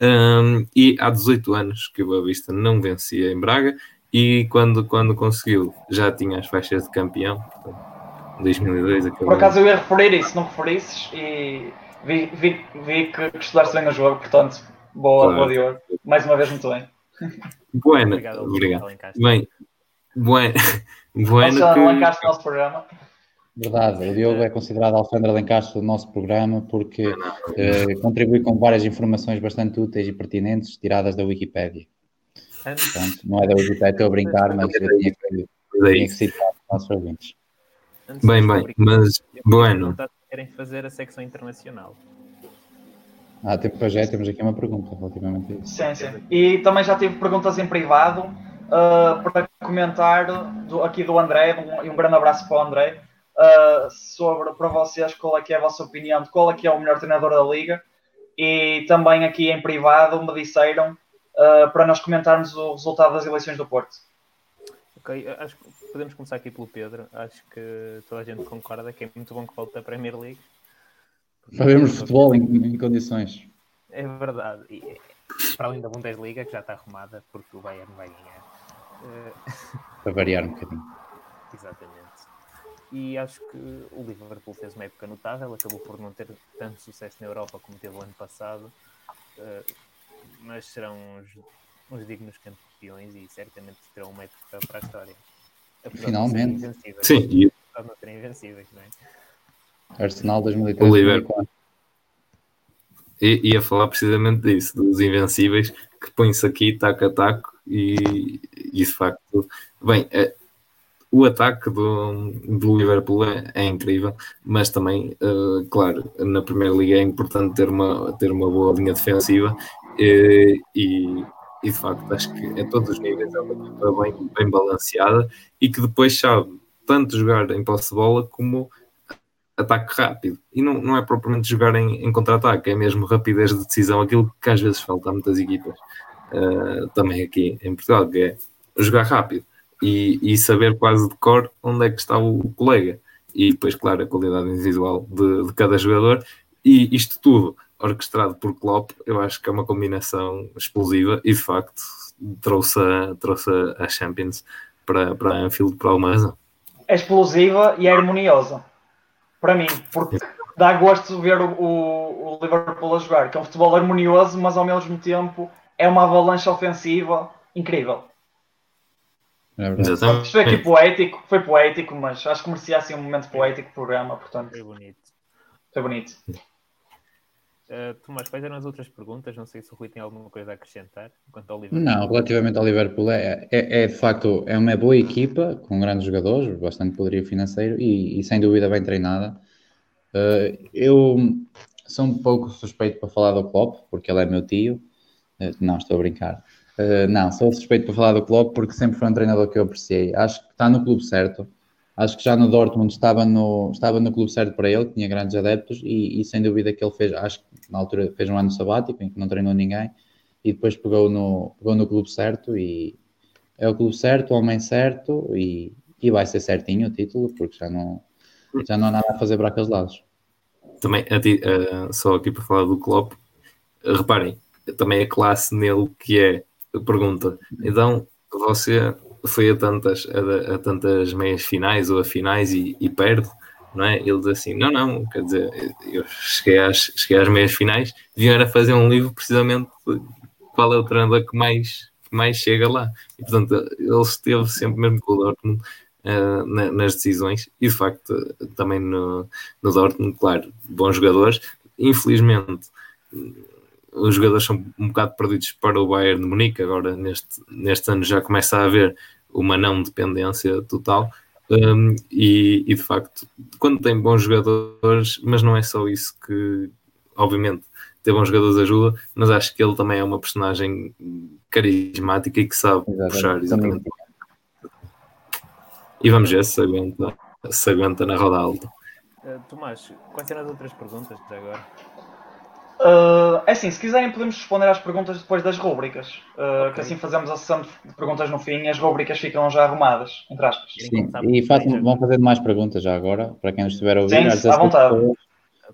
Speaker 1: Um, e há 18 anos que o Boa Vista não vencia em Braga e quando, quando conseguiu, já tinha as faixas de campeão. Portanto, 2002
Speaker 3: acabou. Por acaso eu ia referir isso, não referisses, e vi, vi, vi que, que estudaste bem o jogo, portanto, boa, claro. boa Diogo. Mais uma vez, muito bem.
Speaker 1: Buena, obrigado. obrigado. Bem, bueno, bueno
Speaker 3: que... Lencastre nosso programa.
Speaker 4: Verdade, o Diogo é considerado Alfandra Lencastre do nosso programa porque eh, contribui com várias informações bastante úteis e pertinentes tiradas da Wikipédia. Portanto, não é da Wikipedia, estou a brincar, mas eu tinha que, tinha que citar os nossos ouvintes.
Speaker 1: Bem, bem, mas bueno.
Speaker 2: Querem fazer a secção internacional.
Speaker 4: Ah, tem, pois é, temos aqui uma pergunta relativamente a isso.
Speaker 3: Sim, sim. E também já tive perguntas em privado uh, para comentar do, aqui do André, um, e um grande abraço para o André, uh, sobre para vocês qual é que é a vossa opinião de qual é que é o melhor treinador da Liga. E também aqui em privado me disseram uh, para nós comentarmos o resultado das eleições do Porto.
Speaker 2: Ok, acho que podemos começar aqui pelo Pedro. Acho que toda a gente concorda que é muito bom que volte a Premier League.
Speaker 4: Para vermos futebol em, em, condições.
Speaker 2: É verdade. E, para além da Bundesliga, que já está arrumada, porque o Bayern vai ganhar.
Speaker 4: Para variar um bocadinho.
Speaker 2: Exatamente. E acho que o Liverpool fez uma época notável, acabou por não ter tanto sucesso na Europa como teve o ano passado. Uh, mas serão uns, uns dignos campeões e certamente terão uma época para a história.
Speaker 4: Finalmente.
Speaker 1: Sim.
Speaker 2: Apesar não serem invencíveis, não é?
Speaker 4: Arsenal 2003 2004.
Speaker 1: ia falar precisamente disso, dos invencíveis, que põe-se aqui taco a taco e, e de facto, bem, é, o ataque do, do Liverpool é, é, incrível, mas também, uh, claro, na Primeira Liga é importante ter uma, ter uma boa linha defensiva e, e, e de facto acho que a todos os níveis é uma equipa bem, bem balanceada e que depois sabe tanto jogar em posse de bola como ataque rápido. E não, não é propriamente jogar em, em contra-ataque, é mesmo rapidez de decisão, aquilo que às vezes falta a muitas equipas, uh, também aqui em Portugal, que é jogar rápido e, e, saber quase de cor onde é que está o, colega. E depois, claro, a qualidade individual de, de cada jogador. E isto tudo orquestrado por Klopp, eu acho que é uma combinação explosiva e de facto trouxe a, trouxe a Champions para, para Anfield por alguma razão.
Speaker 3: É explosiva e é harmoniosa para mim, porque dá gosto de ver o, o, o, Liverpool a jogar, que é um futebol harmonioso, mas ao mesmo tempo é uma avalanche ofensiva incrível. É Isto foi aqui poético, foi poético, mas acho que merecia assim um momento poético programa, portanto.
Speaker 2: Foi bonito.
Speaker 3: Foi bonito.
Speaker 2: Uh, Tomás, quais eram as outras perguntas? Não sei se o Rui tem alguma coisa a acrescentar quanto ao Liverpool.
Speaker 4: Não, relativamente ao Liverpool, é, é, é de facto é uma boa equipa com grandes jogadores, bastante poderio financeiro e, e sem dúvida bem treinada. Uh, eu sou um pouco suspeito para falar do Klopp, porque ele é meu tio. Uh, não, estou a brincar. não, sou suspeito para falar do Klopp porque sempre foi um treinador que eu apreciei. Acho que está no clube certo acho que já no Dortmund estava no, estava no clube certo para ele, tinha grandes adeptos e, e, sem dúvida que ele fez, acho que na altura fez um ano sabático em que não treinou ninguém e depois pegou no, pegou no clube certo e é o clube certo, o homem certo e, e vai ser certinho o título porque já não, já não há nada a fazer para aqueles lados.
Speaker 1: Também, uh, só aqui para falar do Klopp, reparem, também a classe nele que é, pergunta, então você foi a tantas, a, a, tantas meias finais ou a finais e, e perde, não é? Ele diz assim: não, não, quer dizer, eu cheguei às, cheguei às meias finais, deviam era fazer um livro precisamente qual é o treinador que mais, que mais chega lá. E portanto, ele esteve sempre mesmo com o Dortmund uh, nas decisões e de facto também no, no Dortmund, claro, bons jogadores. Infelizmente os jogadores são um bocado perdidos para o Bayern de Munique, agora neste, neste ano já começa a haver uma não dependência total. Um, e, e, de facto, quando tem bons jogadores, mas não é só isso que, obviamente, ter bons jogadores ajuda, mas acho que ele também é uma personagem carismática e que sabe exatamente. puxar exatamente. E vamos ver se aguenta, se aguenta na roda alta.
Speaker 2: Uh, Tomás, quais eram as outras perguntas até agora?
Speaker 3: Uh, é assim, se quiserem podemos responder às perguntas depois das rúbricas. Uh, okay. Que assim fazemos a sessão de perguntas no fim e as rúbricas ficam já arrumadas, entre aspas.
Speaker 4: Sim, e façam, vão fazendo mais perguntas já agora, para quem nos estiver a ouvir.
Speaker 3: Sim, à vontade.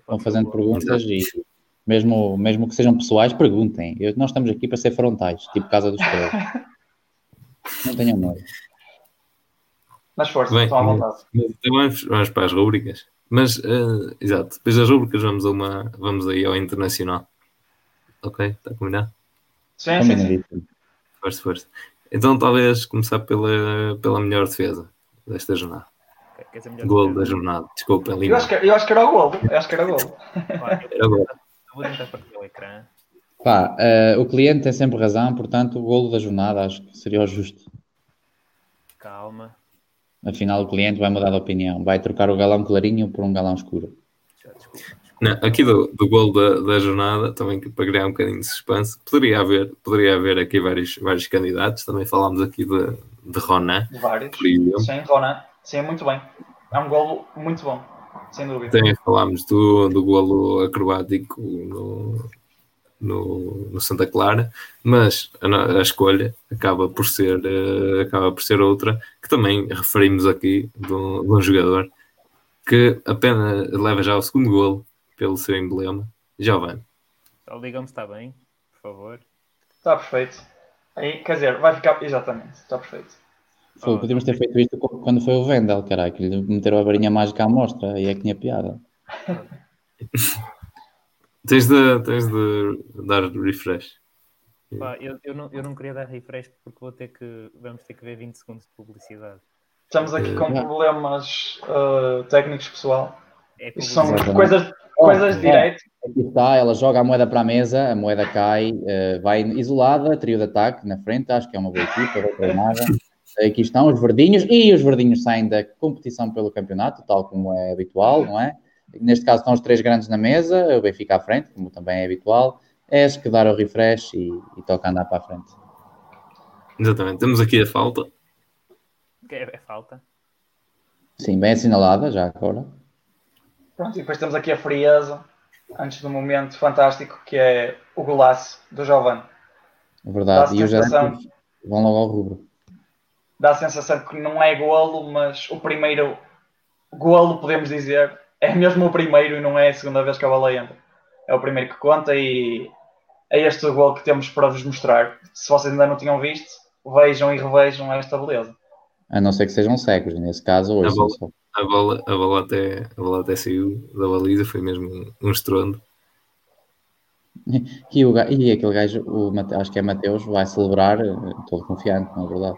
Speaker 4: Vão fazendo perguntas e mesmo, mesmo que sejam pessoais, perguntem. Eu, nós estamos aqui para ser frontais, tipo Casa dos Três. Não tenham medo.
Speaker 3: Mas força, estão à vontade.
Speaker 1: Então vamos, vamos para as rúbricas. Mas, uh, exato, depois das rubricas vamos, a uma, vamos aí ao internacional. Ok, está combinado?
Speaker 3: Sim, sim, sim.
Speaker 1: Força, força. Então, talvez começar pela, pela melhor defesa desta jornada. Gol da jornada, desculpa,
Speaker 3: eu acho, que, eu acho que era o gol. Eu acho que era o gol.
Speaker 1: era o gol.
Speaker 2: vou tentar partilhar o ecrã.
Speaker 4: Pá, uh, o cliente tem sempre razão, portanto, o golo da jornada acho que seria o justo.
Speaker 2: Calma.
Speaker 4: Afinal, o cliente vai mudar de opinião, vai trocar o galão clarinho por um galão escuro.
Speaker 1: Não, aqui do, do gol da, da jornada, também para criar um bocadinho de suspense, poderia haver, poderia haver aqui vários, vários candidatos. Também falámos aqui de, de Ronan.
Speaker 3: Vários. Sim, Ronan. Sim, muito bem. É um golo muito bom, sem dúvida.
Speaker 1: Também falámos do, do golo acrobático no, no, no Santa Clara, mas a, a, escolha acaba por ser uh, acaba por ser outra que também referimos aqui de um, de um, jogador que apenas leva já o segundo golo pelo seu emblema, Giovanni.
Speaker 2: Só digamos está bem, por favor.
Speaker 3: Está perfeito. Aí, quer dizer, vai ficar exatamente, está perfeito.
Speaker 4: Foi, podíamos ter feito isto quando foi o Vendel, caralho, que lhe meteram a varinha mágica à mostra e é que tinha piada.
Speaker 1: Tens de, tens de dar refresh.
Speaker 2: Pá, eu, eu, não, eu não queria dar refresh porque vou ter que, vamos ter que ver 20 segundos de publicidade.
Speaker 3: Estamos aqui com problemas uh, técnicos, pessoal. É Isso são coisas, coisas de direito.
Speaker 4: Aqui está, ela joga a moeda para a mesa, a moeda cai, uh, vai isolada, trio de ataque na frente, acho que é uma boa equipa, bem treinada. Aqui estão os verdinhos, e os verdinhos saem da competição pelo campeonato, tal como é habitual, não é? Neste caso estão os três grandes na mesa, o Benfica à frente, como também é habitual. É que dar o refresh e, e toca andar para a frente.
Speaker 1: Exatamente, temos aqui a falta.
Speaker 2: É, é falta.
Speaker 4: Sim, bem assinalada já agora.
Speaker 3: Pronto, e depois temos aqui a frieza, antes do momento fantástico, que é o golaço do Giovanni.
Speaker 4: É verdade, e os sensação... vão logo ao rubro.
Speaker 3: Dá a sensação que não é golo, mas o primeiro golo, podemos dizer, é mesmo o primeiro e não é a segunda vez que a bola entra. É o primeiro que conta e é este o gol que temos para vos mostrar. Se vocês ainda não tinham visto, vejam e revejam esta beleza.
Speaker 4: A não ser que sejam cegos, nesse caso, hoje.
Speaker 1: A bola, a bola, a bola, até, a bola até saiu da baliza, foi mesmo um estrondo.
Speaker 4: E, o, e aquele gajo, o, acho que é Mateus, vai celebrar eh, todo confiante, não é verdade?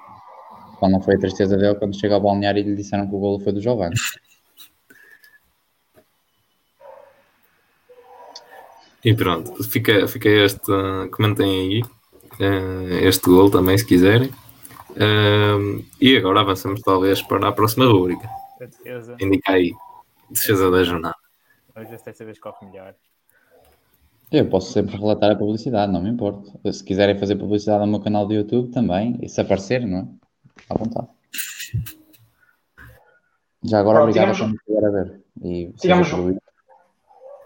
Speaker 4: Qual não foi a tristeza dele quando chega ao balneário e lhe disseram que o golo foi do Giovanni.
Speaker 1: E pronto, fica, fica este. Comentem aí uh, este gol também, se quiserem. Uh, e agora avançamos talvez para a próxima rubrica.
Speaker 2: defesa.
Speaker 1: Indica aí, defesa da jornada.
Speaker 2: Hoje desta vez corre melhor.
Speaker 4: Eu posso sempre relatar a publicidade, não me importa. Se quiserem fazer publicidade no meu canal do YouTube também, e se aparecer, não é? À vontade. Já agora, Pronto, obrigado a quem estiver a ver. E
Speaker 3: tínhamos,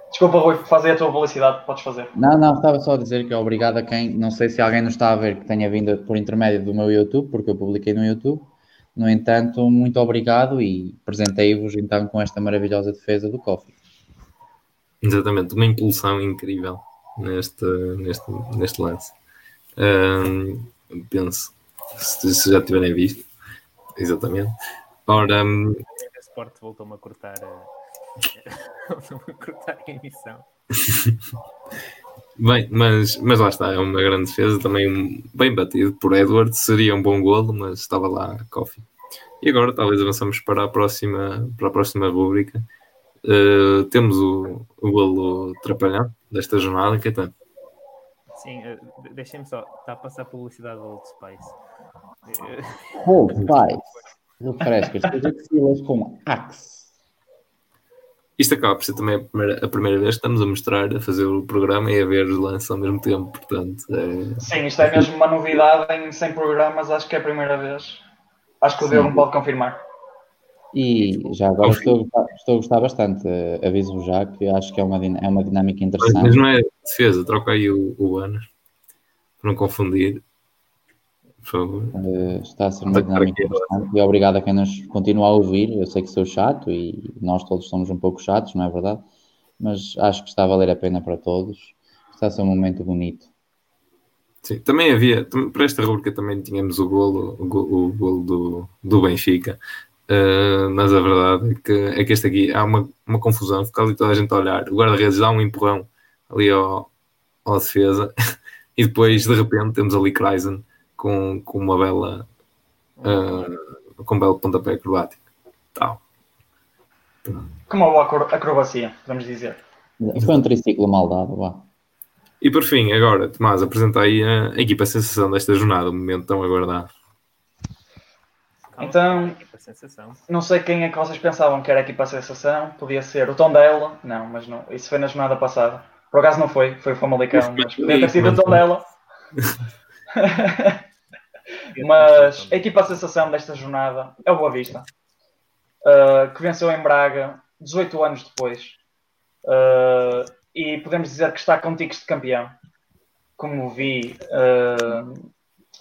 Speaker 3: Desculpa, Rui, fazer a tua publicidade, podes fazer.
Speaker 4: Não, não, estava só a dizer que é obrigado a quem, não sei se alguém nos está a ver que tenha vindo por intermédio do meu YouTube, porque eu publiquei no YouTube. No entanto, muito obrigado e presentei-vos então com esta maravilhosa defesa do Coffee.
Speaker 1: Exatamente, uma impulsão incrível neste, neste, neste lance. Um, penso, se, se, já tiverem visto, exatamente. Ora, um...
Speaker 2: a Sport voltou-me a cortar. Não vou cortar a emissão.
Speaker 1: Bem, mas, mas lá está, é uma grande defesa, também um, bem batido por Edward, seria um bom golo, mas estava lá Coffee. E agora talvez avançamos para a próxima, para a próxima rúbrica. Uh, temos o, o golo trapalhão desta jornada, que é
Speaker 2: Sim, uh, deixem-me só, está a passar publicidade do Old Spice.
Speaker 4: Old Spice, refrescas, filas com Axe.
Speaker 1: Isto acaba por ser também a primeira, a primeira vez que estamos a mostrar, a fazer o programa e a ver os lances ao mesmo tempo, portanto... É...
Speaker 3: Sim, isto é mesmo uma novidade em 100 programas, acho que é a primeira vez. Acho que o Diogo pode confirmar.
Speaker 4: E já agora estou, estou a gostar bastante, aviso já que acho que é uma, é uma dinâmica interessante.
Speaker 1: Mas não é defesa, troca aí o, o ano, para não confundir
Speaker 4: está a ser uma dinâmica interessante e obrigado a quem nos continua a ouvir. Eu sei que sou chato e nós todos somos um pouco chatos, não é verdade? Mas acho que está a valer a pena para todos. Está a ser um momento bonito.
Speaker 1: Sim, também havia, para esta rubrica também tínhamos o golo, o golo, o golo do, do Benfica, uh, mas a verdade é que, é que este aqui há uma, uma confusão, fica ali toda a gente a olhar, o guarda-redes dá um empurrão ali ao, ao defesa e depois de repente temos ali Kreisen com, com uma bela uh, com um belo pontapé acrobático. Tal.
Speaker 3: Com uma boa acrobacia, vamos dizer.
Speaker 4: Foi um triciclo mal dado, vá.
Speaker 1: E por fim, agora, Tomás, apresenta aí a, a equipa sensação desta jornada, o momento tão aguardado.
Speaker 3: Então, não sei quem é que vocês pensavam que era a equipa sensação, podia ser o Tom dela, não, mas não, isso foi na jornada passada. Por acaso não foi, foi o Famalicão, mas podia ter sido o Tom dela. Mas a equipa a sensação desta jornada é o Boa Vista, uh, que venceu em Braga 18 anos depois. Uh, e podemos dizer que está com tiques de campeão. Como vi uh,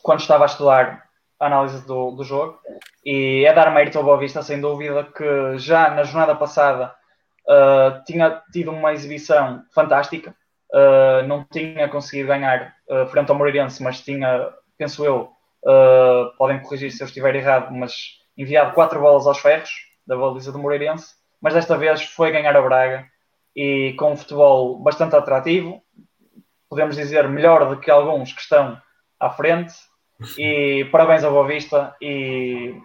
Speaker 3: quando estava a estudar a análise do, do jogo. E é dar mérito ao Boa Vista, sem dúvida, que já na jornada passada tinha tido uma exibição fantástica. não tinha conseguido ganhar frente ao Moreirense, mas tinha, penso eu, Uh, podem corrigir se eu estiver errado, mas enviado quatro bolas aos ferros da baliza do Moreirense, mas desta vez foi ganhar a Braga e com um futebol bastante atrativo, podemos dizer melhor do que alguns que estão à frente. E parabéns ao Boa Vista e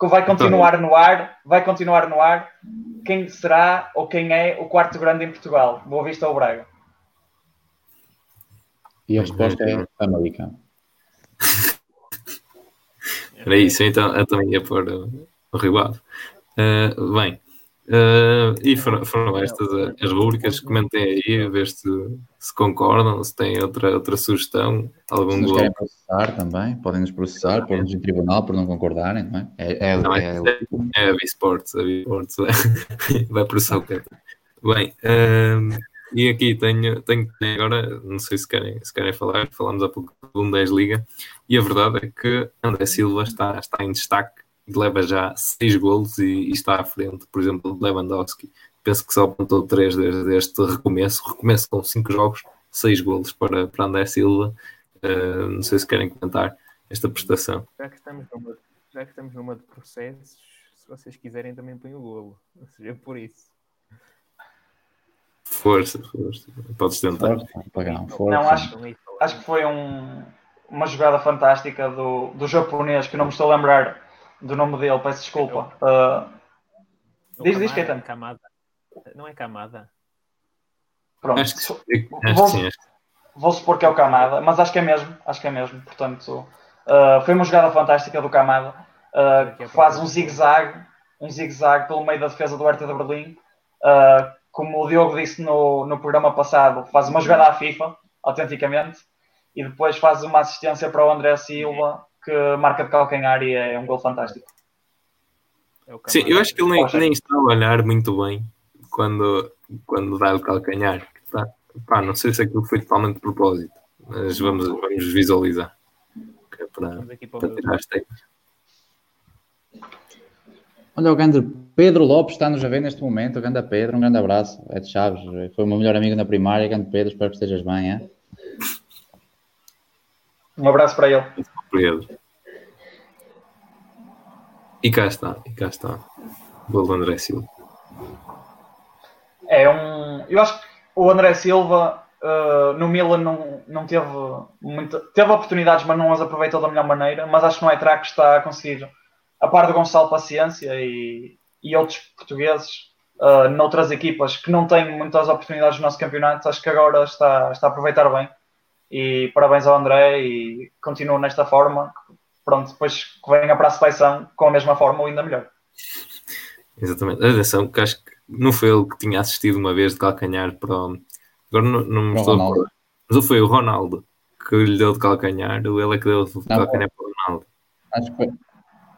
Speaker 3: vai continuar no ar, vai continuar no ar quem será ou quem é o quarto grande em Portugal? Boa Vista ou Braga?
Speaker 4: E a resposta é Famalicão.
Speaker 1: Era isso, então eu também ia pôr uh, o Rio Ave. Uh, bem, uh, e foram, foram estas as rubricas. Comentem aí, a ver se, se concordam, se têm outra, outra sugestão. Algum
Speaker 4: se nos querem processar também, podem nos processar, pôr-nos em tribunal por não concordarem, não é? É, é,
Speaker 1: não, é, é, é a V-Sports, a V-Sports vai processar o Peter. Bem, e aqui tenho, tenho agora, não sei se querem, se querem falar, falámos há pouco do 10 Liga, e a verdade é que André Silva está, está em destaque e leva já 6 golos e, e, está à frente, por exemplo, de Lewandowski. Penso que só apontou 3 desde este recomeço, recomeço com 5 jogos, 6 golos para, para André Silva. Uh, não sei se querem comentar esta prestação.
Speaker 2: Já que estamos numa, já que estamos numa de processos, se vocês quiserem também põe o golo, ou seja, por isso.
Speaker 1: Força, força. Podes tentar.
Speaker 3: Força, força. Não, acho, acho que foi um, uma jogada fantástica do, do japonês, que não me estou a lembrar do nome dele, peço desculpa. Uh, diz, diz, Ketan.
Speaker 2: Kamada. Não é Kamada?
Speaker 3: Pronto. Acho que, acho vou, sim, vou supor que é o Kamada, mas acho que é mesmo. Acho que é mesmo. Portanto, uh, foi uma jogada fantástica do Kamada. Uh, faz um zigue-zague um zigue-zague pelo meio da defesa do Hertha de Berlim. Uh, como o Diogo disse no, no programa passado, faz uma jogada à FIFA, autenticamente, e depois faz uma assistência para o André Silva, que marca de calcanhar e é um gol fantástico.
Speaker 1: É Sim, eu acho que ele nem, nem está a olhar muito bem quando, quando dá o calcanhar. Tá? Pá, não sei se aquilo foi totalmente de propósito, mas vamos, vamos visualizar. É para, para tirar as técnicas.
Speaker 4: Olha, o grande Pedro Lopes está-nos a ver neste momento. O grande Pedro, um grande abraço. É de Chaves, foi o meu melhor amigo na primária. Grande Pedro, espero que estejas bem. É?
Speaker 3: Um abraço para ele.
Speaker 1: Pedro. E cá está, e cá está. Gol do André Silva.
Speaker 3: É um. Eu acho que o André Silva uh, no Milan não, não teve muita. Teve oportunidades, mas não as aproveitou da melhor maneira. Mas acho que no Eintracht está a conseguir a par de Gonçalo Paciência e, e outros portugueses uh, noutras equipas que não têm muitas oportunidades no nosso campeonato, acho que agora está, está a aproveitar bem. E parabéns ao André e continua nesta forma. Pronto, depois que venha para a seleção com a mesma forma ou ainda melhor.
Speaker 1: Exatamente. Atenção, que acho que não foi ele que tinha assistido uma vez de calcanhar para o... Agora não, não me estou a Mas foi o Ronaldo que lhe deu de calcanhar, ele é que deu de calcanhar para o Ronaldo.
Speaker 4: Acho que foi.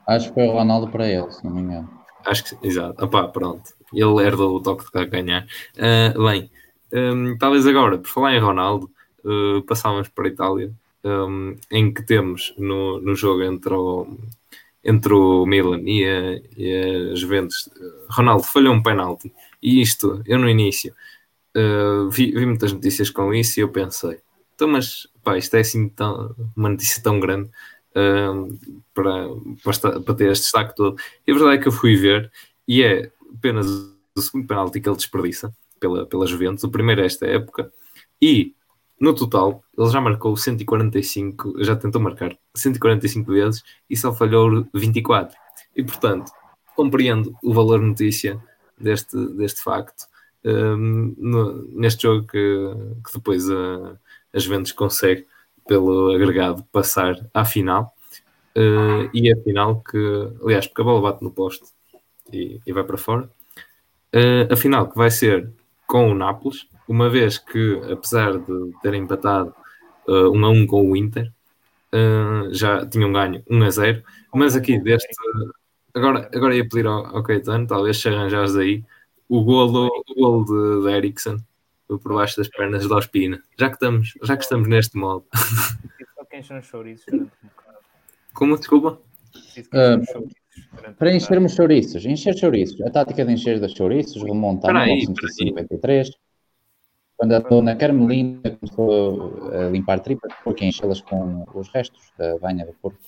Speaker 4: Acho que foi o Ronaldo para ele, se não me engano.
Speaker 1: Acho que exato. Opá, pronto. Ele herdou o toque de ganhar. Uh, bem, um, talvez agora, por falar em Ronaldo, uh, passávamos para a Itália, um, em que temos no, no jogo entre o, entre o Milan e a, e a Juventus, Ronaldo falhou um penalti. E isto, eu no início uh, vi, vi, muitas notícias com isso e eu pensei, então, mas pá, isto é assim tão, uma notícia tão grande para, para, para, ter este destaque todo. E a verdade é que eu fui ver e é apenas o segundo penalti que ele desperdiça pela, pela Juventus, o primeiro é esta época, e no total ele já marcou 145, já tentou marcar 145 vezes e só falhou 24. E portanto, compreendo o valor notícia deste, deste facto. Um, no, neste jogo que, que depois a, a Juventus consegue pelo agregado passar à final. Uh, e a final que, aliás, porque a bola bate no poste e, e vai para fora. Uh, a final que vai ser com o Nápoles, uma vez que, apesar de terem empatado uh, 1 a 1 com o Inter, uh, já tinham ganho 1 a 0. Mas aqui deste. Agora, agora ia pedir ao, ao Caetano, talvez se arranjares aí, o golo, o golo de, de Ericsson por baixo das pernas da Ospina. Já que estamos, já que estamos neste modo.
Speaker 2: Só quem são chouriços durante um bocado.
Speaker 1: Como? Desculpa?
Speaker 4: Uh, para enchermos chouriços, encher chouriços. A tática de encher das chouriços remonta a 1953, quando a dona Carmelina começou a limpar tripas, porque enchê-las com os restos da banha do porco.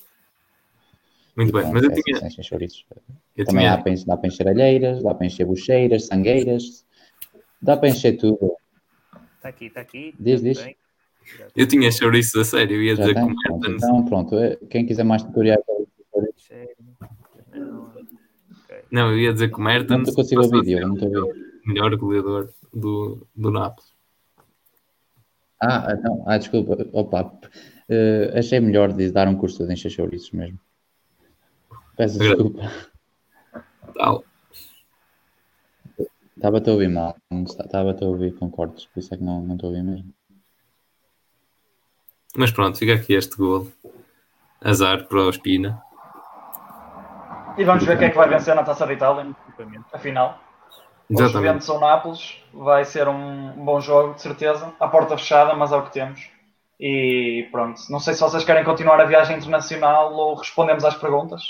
Speaker 1: Muito bem, então, mas eu tinha.
Speaker 4: Eu Também tinha... Há, para, dá para encher alheiras, dá para encher bucheiras, sangueiras, dá para encher tudo.
Speaker 2: Está aqui, está aqui.
Speaker 4: Diz, diz.
Speaker 1: Eu tinha chouriço a sério, eu ia Já dizer tem? como
Speaker 4: é Então, pronto. Eh, quem quiser mais tutorial.
Speaker 2: Okay.
Speaker 1: Não, eu ia dizer que o Mertens
Speaker 4: Não consigo ouvir, Diogo, não estou a ouvir.
Speaker 1: o melhor goleador do, do Nápoles.
Speaker 4: Ah, não, ah, desculpa, opa, eh, achei melhor de dar um curso de encher chouriços mesmo. Peço desculpa,
Speaker 1: Tal.
Speaker 4: Estava-te a ouvir mal, não estava-te a ouvir com cortes, por isso é que não não estou a ouvir mesmo.
Speaker 1: Mas pronto, fica aqui este gol. Azar para o Espina.
Speaker 3: E vamos ver quem é que vai vencer na Taça da Itália, afinal. Os
Speaker 1: Exatamente.
Speaker 3: Juventus ou Nápoles vai ser um bom jogo, de certeza. À porta fechada, mas é o que temos. E pronto, não sei se vocês querem continuar a viagem internacional ou respondemos às perguntas.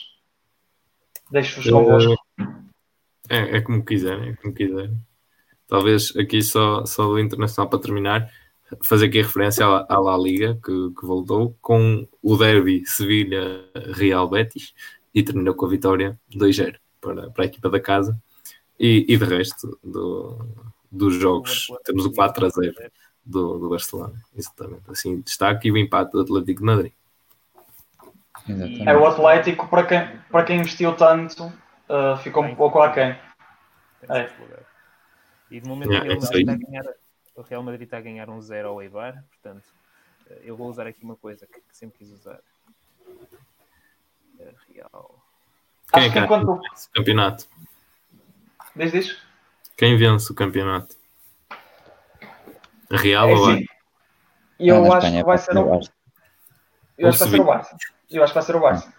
Speaker 3: Deixo-vos convosco.
Speaker 1: É, é como quiserem, é como quiserem. Talvez aqui só, só do Internacional para terminar, fazer aqui a referência à, à La Liga que, que voltou com o derby Sevilha-Real Betis e terminou com a vitória 2-0 para, para a equipa da casa. E, e de resto do, dos jogos, temos o 4-0 do, do Barcelona. Exatamente. Assim, destaque e o empate do Atlético de Madrid.
Speaker 4: Exatamente.
Speaker 3: É o Atlético, para quem, para quem investiu tanto, uh, ficou um pouco aquém.
Speaker 2: Tem
Speaker 3: É.
Speaker 2: E de momento
Speaker 1: Yeah,
Speaker 2: o, Real
Speaker 1: é isso
Speaker 2: Madrid está a ganhar, o Real Madrid está a ganhar um 0 ao Eibar, portanto, eh, eu vou usar aqui uma coisa que, que sempre quis usar. Eh, Real.
Speaker 1: Quem
Speaker 3: Acho
Speaker 1: é
Speaker 3: que enquanto.
Speaker 1: vence o campeonato?
Speaker 3: Diz, diz.
Speaker 1: Quem vence o campeonato? Real
Speaker 3: É
Speaker 1: ou a
Speaker 4: Não,
Speaker 3: eu
Speaker 4: na
Speaker 3: acho que vai
Speaker 4: é
Speaker 3: ser
Speaker 4: o
Speaker 3: o,
Speaker 4: Barça.
Speaker 3: eu acho que vai ser o Barça. Eu acho que vai ser o Barça.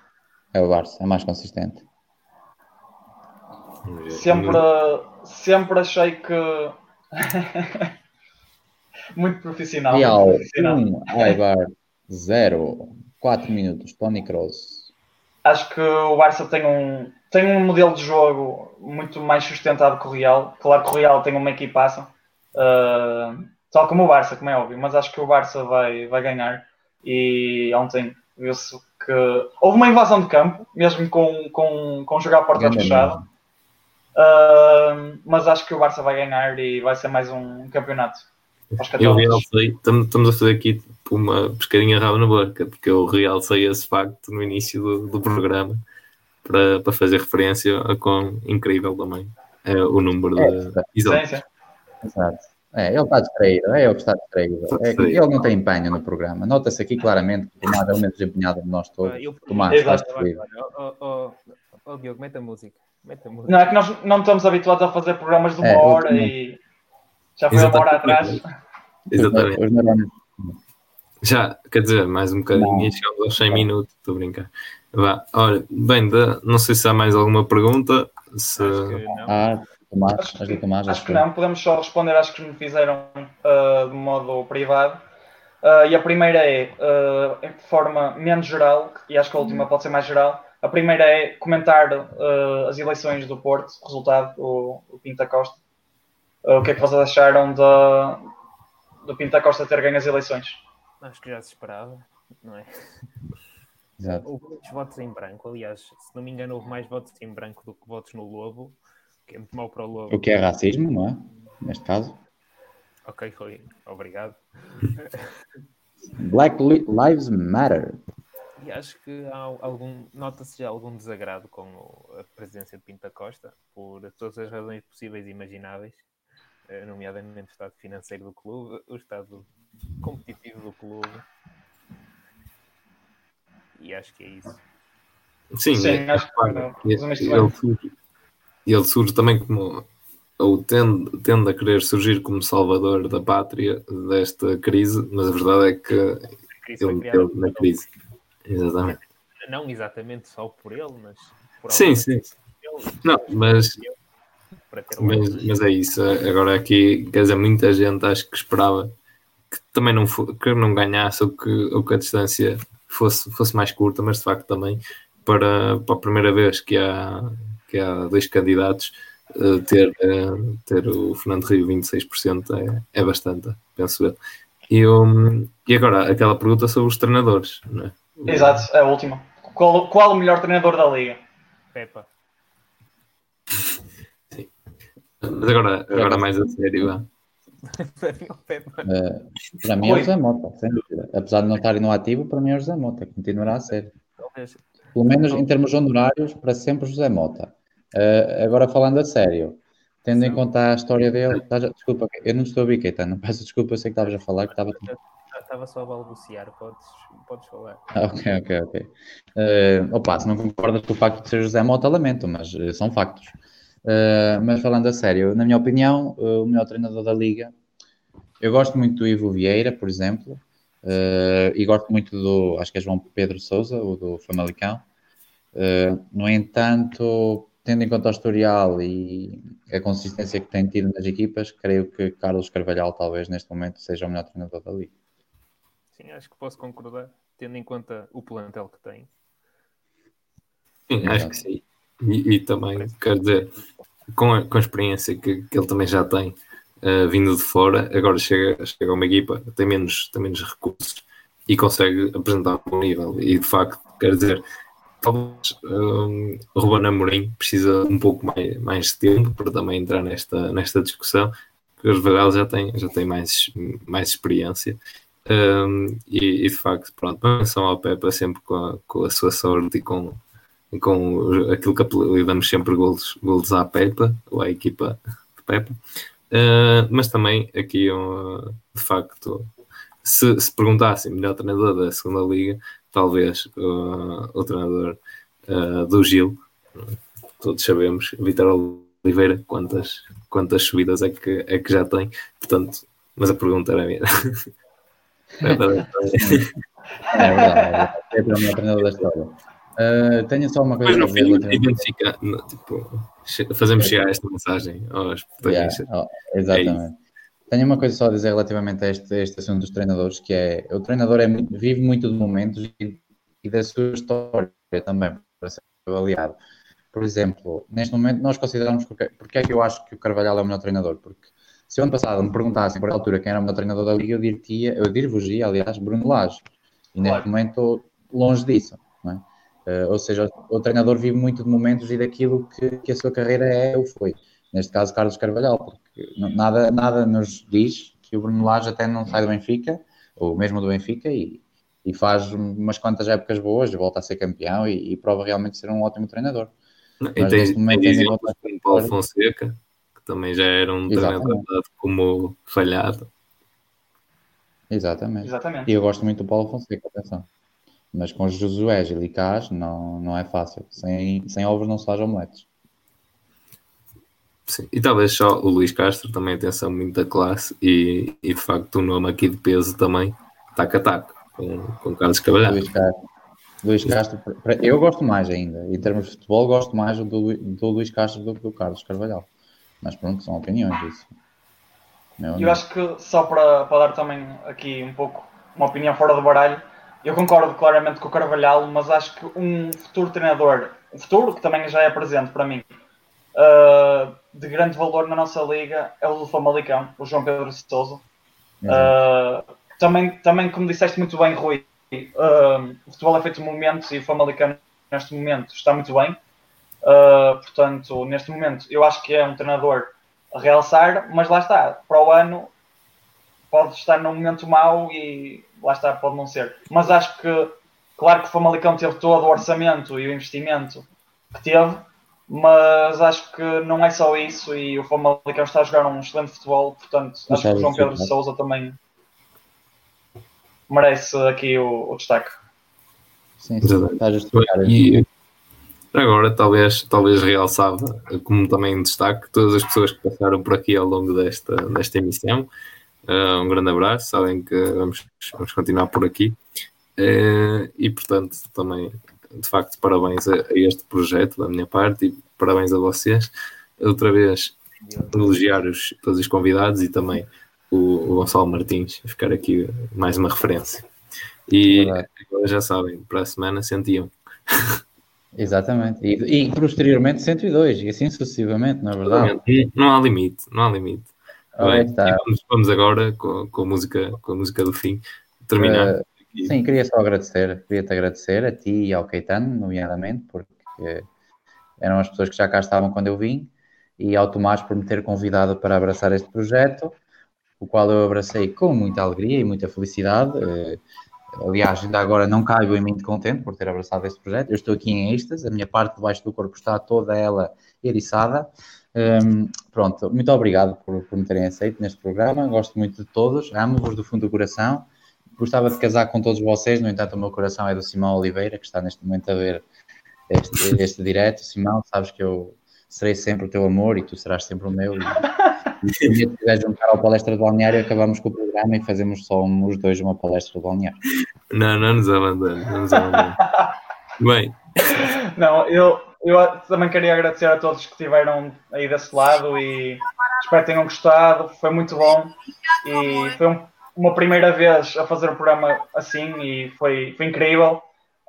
Speaker 4: É o Barça, é mais consistente.
Speaker 3: Sempre, sempre achei que. Muito profissional.
Speaker 4: Real
Speaker 3: muito profissional.
Speaker 4: 1, Aibar 0, 4 minutos, Tony Kroos.
Speaker 3: Acho que o Barça tem um, tem um modelo de jogo muito mais sustentado que o Real. Claro que o Real tem uma equipaça, uh, tal como o Barça, como é óbvio, mas acho que o Barça vai, vai ganhar. E ontem viu-se que houve uma invasão de campo, mesmo com, com, com jogar a porta fechada. Uh, mas acho que o Barça vai ganhar e vai ser mais um campeonato.
Speaker 1: Eu
Speaker 3: 14.
Speaker 1: realcei, estamos estamos a fazer aqui tipo, uma pescadinha rabo na boca, porque eu realcei esse facto no início do, do programa para, para fazer referência a quão incrível também é o número
Speaker 4: É,
Speaker 1: de. Exato.
Speaker 4: É, ele está distraído, é ele que está distraído.
Speaker 1: Está
Speaker 4: É ele não tem empenho no programa. Nota-se aqui claramente que o Tomás é o menos empenhado de nós todos.
Speaker 2: Ah, eu-
Speaker 4: Tomás,
Speaker 3: Exato.
Speaker 4: estás distraído.
Speaker 2: Oh, oh, oh, Diogo, mete a música.
Speaker 3: Não é que nós não estamos habituados a fazer programas de uma
Speaker 4: É,
Speaker 3: hora
Speaker 4: também.
Speaker 3: e já foi uma hora atrás.
Speaker 1: Exatamente. Já, quer dizer, mais um bocadinho
Speaker 4: Não.
Speaker 1: e chegamos aos 100 minutos, estou a brincar. Vá, olha, bem, da- não sei se há mais alguma pergunta. Se...
Speaker 2: Acho que não.
Speaker 4: Ah, Tomás,
Speaker 3: Acho
Speaker 4: acho que Tomás,
Speaker 3: Acho que não, podemos só responder às que me fizeram ah, de modo privado. Ah, e a primeira é, ah, de forma menos geral, e acho que a última pode ser mais geral. A primeira é comentar ah, as eleições do Porto, o resultado, o, o Pinta Costa. Ah, o que é que vocês acharam da, do Pinta Costa ter ganho as eleições?
Speaker 2: Acho que já se esperava, não é?
Speaker 4: Exato.
Speaker 2: Houve muitos votos em branco. Aliás, se não me engano, houve mais votos em branco do que votos no Lobo, que é muito mau para o Lobo.
Speaker 4: O que é racismo, não é? Neste caso.
Speaker 2: Ok, Rui, obrigado.
Speaker 4: Black Li- Lives Matter.
Speaker 2: E acho que há algum, nota-se já algum desagrado com a presidência de Pinta Costa, por todas as razões possíveis e imagináveis, eh, nomeadamente o estado financeiro do clube, o estado competitivo do clube. E acho que é isso.
Speaker 1: Sim,
Speaker 3: Sim,
Speaker 1: é,
Speaker 3: acho que não,
Speaker 1: ele, surge, ele surge também como ou tende, tende a querer surgir como salvador da pátria desta crise, mas a verdade é que
Speaker 2: A crise foi
Speaker 1: ele meteu na
Speaker 2: por
Speaker 1: crise. Exatamente.
Speaker 2: ele. Não exatamente só por ele, mas por
Speaker 1: Sim, sim.
Speaker 2: pessoas
Speaker 1: Não, mas, mas, mas é isso. Agora aqui, quer dizer, muita gente acho que esperava que também não, que não ganhasse ou que, ou que a distância fosse, fosse mais curta, mas de facto também para, para a primeira vez que há, que há dois candidatos eh, ter, eh, ter o Fernando Rio 26% é, é bastante, penso eu. E, um, e agora, aquela pergunta sobre os treinadores, não é?
Speaker 3: Exato, é a última. Qual, qual o melhor treinador da liga?
Speaker 2: Pepa.
Speaker 1: Mas agora, agora mais a sério, vá.
Speaker 2: Para mim, o Pepa.
Speaker 4: Para mim é o José Mota, sem dúvida. Apesar de não estarem no ativo, para mim é o José Mota, continuará a ser. Pelo menos em termos honorários, para sempre José Mota. Uh, agora falando a sério, tendo em conta a história dele, tá, desculpa, eu não estou a ouvir, Caetano, peço desculpa, eu sei que estavas a falar que estava.
Speaker 2: Estava só a balbuciar, podes, podes falar.
Speaker 4: Ok, ok, ok. Uh, opa, se não concordas com o facto de ser José Mota, lamento, mas uh, são factos. Uh, mas falando a sério, na minha opinião, o melhor treinador da liga, eu gosto muito do Ivo Vieira, por exemplo, e gosto muito do, acho que é João Pedro Souza, o do Famalicão. no entanto, tendo em conta o historial e a consistência que tem tido nas equipas, creio que Carlos Carvalhal talvez neste momento seja o melhor treinador da liga.
Speaker 2: Sim, acho que posso concordar, tendo em conta o plantel que tem.
Speaker 1: Sim, acho que sim. E, e também, quer dizer, com a, com a experiência que, que, ele também já tem, uh, vindo de fora, agora chega, chega a uma equipa, tem menos, tem menos recursos e consegue apresentar um bom nível. E de facto, quer dizer, talvez um, eh, o Ruben Amorim precisa um pouco mais, mais de tempo para também entrar nesta, nesta discussão, porque os Varela já tem, já tem mais, mais experiência. Um, e, e, de facto, pronto, menção ao Pepa sempre com a, com a sua sorte e com, com aquilo que apelidamos sempre golos, golos à Pepa, ou à equipa de Pepa. Uh, mas também aqui, uh, de facto, se, se perguntassem melhor treinador da segunda liga, talvez uh, o treinador do Gil, todos sabemos, Vitor Oliveira, quantas, quantas subidas é que, é que já tem, portanto, mas a pergunta era minha.
Speaker 4: é verdade, é verdade. É o melhor treinador da história. Uh, tenho só uma coisa
Speaker 1: Mas no fim, identifica, tipo, fazemos chegar esta mensagem aos
Speaker 4: protagonistas. Yeah, oh, exatamente. É tenho uma coisa só a dizer relativamente a este, a este assunto dos treinadores, que é o treinador é, vive muito de momentos e, e da sua história também, para ser avaliado. Por exemplo, neste momento nós consideramos porque, porque é que eu acho que o Carvalhal é o melhor treinador, porque se ano passado me perguntassem por altura quem era o melhor treinador da Liga, eu diria, eu dir-vos-ia, aliás, Bruno Lage. E neste claro. momento, longe disso. Não é? Uh, ou seja, o treinador vive muito de momentos e daquilo que, que a sua carreira é ou foi. Neste caso, Carlos Carvalhal, porque nada, nada nos diz que o Bruno Lage até não sai do Benfica, ou mesmo do Benfica, e, e faz umas quantas épocas boas, volta a ser campeão e, e prova realmente ser um ótimo treinador.
Speaker 1: E Mas, tem, momento, tem exemplos como Paulo Fonseca, também já era um Exatamente. treinador como falhado.
Speaker 4: Exatamente. Exatamente. E eu gosto muito do Paulo Fonseca, atenção. Mas com Josué e Licás não, não é fácil. Sem, sem ovos não se faz omeletes.
Speaker 1: Sim. E talvez só o Luís Castro também atenção muito da classe e, e de facto o nome aqui de peso também taca taca com, com Carlos Cavalhar.
Speaker 4: Luís Castro. Luís Castro, eu gosto mais ainda, em termos de futebol, gosto mais do, do Luís Castro do que do Carlos Carvalhal. Mas pronto, são opiniões isso.
Speaker 3: eu acho que só para, para dar também aqui um pouco uma opinião fora do baralho, eu concordo claramente com o Carvalhal, mas acho que um futuro treinador, um futuro que também já é presente para mim, uh, de grande valor na nossa liga, é o do Famalicão, o João Pedro Souza. Uh, também, também, como disseste muito bem, Rui, uh, o futebol é feito de momentos e o Famalicão neste momento está muito bem. Portanto, neste momento, eu acho que é um treinador a realçar, mas lá está, para o ano pode estar num momento mau e lá está, pode não ser. Mas acho que, claro que o Famalicão teve todo o orçamento e o investimento que teve, mas acho que não é só isso e o Famalicão está a jogar um excelente futebol, portanto, acho que o João Pedro de Souza também merece aqui o, o destaque.
Speaker 4: Sim, sim, está a justificar. E
Speaker 1: agora, talvez, talvez realçava, como também destaque, todas as pessoas que passaram por aqui ao longo desta, desta emissão. Uh, um grande abraço, sabem que vamos, vamos continuar por aqui. Uh, e portanto, também, de facto, parabéns a, a, este projeto da minha parte e parabéns a vocês. Outra vez, elogiar os, todos os convidados e também o, o Gonçalo Martins, ficar aqui mais uma referência. E agora já sabem, para a semana sentiam.
Speaker 4: Exatamente. E, e posteriormente 102, e assim sucessivamente, não é verdade?
Speaker 1: Não há limite, não há limite. Bem, vamos, vamos, agora com, com, a música, com a música do fim terminar. Uh,
Speaker 4: sim, queria só agradecer, queria-te agradecer a ti e ao Caetano, nomeadamente, porque eram as pessoas que já cá estavam quando eu vim, e ao Tomás por me ter convidado para abraçar este projeto, o qual eu abracei com muita alegria e muita felicidade. Uh, aliás, ainda agora não caibo em mim de contente por ter abraçado este projeto. Eu estou aqui em êxtase, a minha parte de baixo do corpo está toda ela eriçada. Um, pronto, muito obrigado por, por me terem aceito neste programa. Gosto muito de todos, amo-vos do fundo do coração. Gostava de casar com todos vocês, no entanto, o meu coração é do Simão Oliveira, que está neste momento a ver este, este direto. Simão, sabes que eu serei sempre o teu amor e tu serás sempre o meu. E, se um quiser juntar ao palestra de balneário, acabamos com o programa e fazemos só os dois uma palestra de balneário.
Speaker 1: Não, não nos abandone, não nos abandone. Bem.
Speaker 3: Não, eu, eu também queria agradecer a todos que estiveram aí desse lado e espero que tenham gostado. Foi muito bom e foi um, uma primeira vez a fazer um programa assim e foi, foi incrível.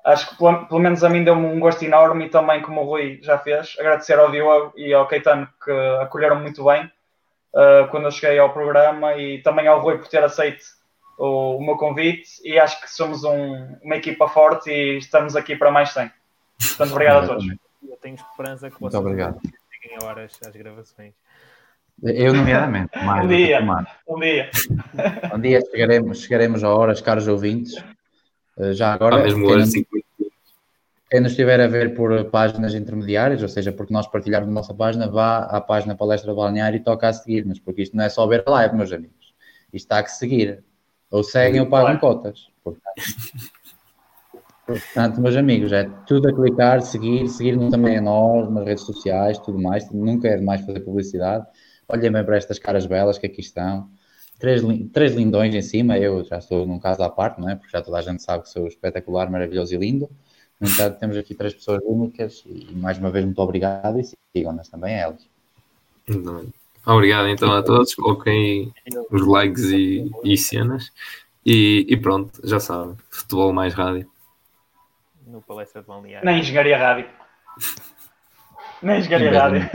Speaker 3: Acho que pelo, pelo menos a mim deu-me um gosto enorme e também, como o Rui já fez, agradecer ao Diogo e ao Caetano que acolheram muito bem uh, quando eu cheguei ao programa e também ao Rui por ter aceito o, o meu convite e acho que somos um, uma equipa forte e estamos aqui para mais 100. Portanto, obrigado a todos.
Speaker 2: Eu tenho esperança que
Speaker 4: Muito
Speaker 2: vocês
Speaker 4: obrigado.
Speaker 2: cheguem a horas às gravações.
Speaker 4: Eu, nomeadamente, mais
Speaker 3: Um dia. Um dia.
Speaker 4: Um dia chegaremos, chegaremos a horas, caros ouvintes. Uh, Já agora,
Speaker 1: Há mesmo hoje
Speaker 4: não-
Speaker 1: 5 minutos.
Speaker 4: Quem nos estiver a ver por páginas intermediárias, ou seja, porque nós partilharmos a nossa página, vá à página Palestra Balneário e toca a seguir-nos, porque isto não é só ver a live, meus amigos. Isto está a que seguir. Ou seguem ou pagam cotas. Portanto, portanto, meus amigos, é tudo a clicar, seguir, seguir-nos também a nós, nas redes sociais, tudo mais. Nunca é demais fazer publicidade. Olhem bem para estas caras belas que aqui estão. Três, três lindões em cima, eu já estou num caso à parte, não é? Porque já toda a gente sabe que sou espetacular, maravilhoso e lindo. No entanto, temos aqui três pessoas únicas e mais uma vez muito obrigado e sigam-nas também a elas.
Speaker 1: Obrigado então a todos. Coloquem os likes e, e cenas. E, e pronto, já sabem. Futebol mais rádio.
Speaker 2: No palestra de balneário.
Speaker 3: Nem engenharia rádio. Nem engenharia rádio.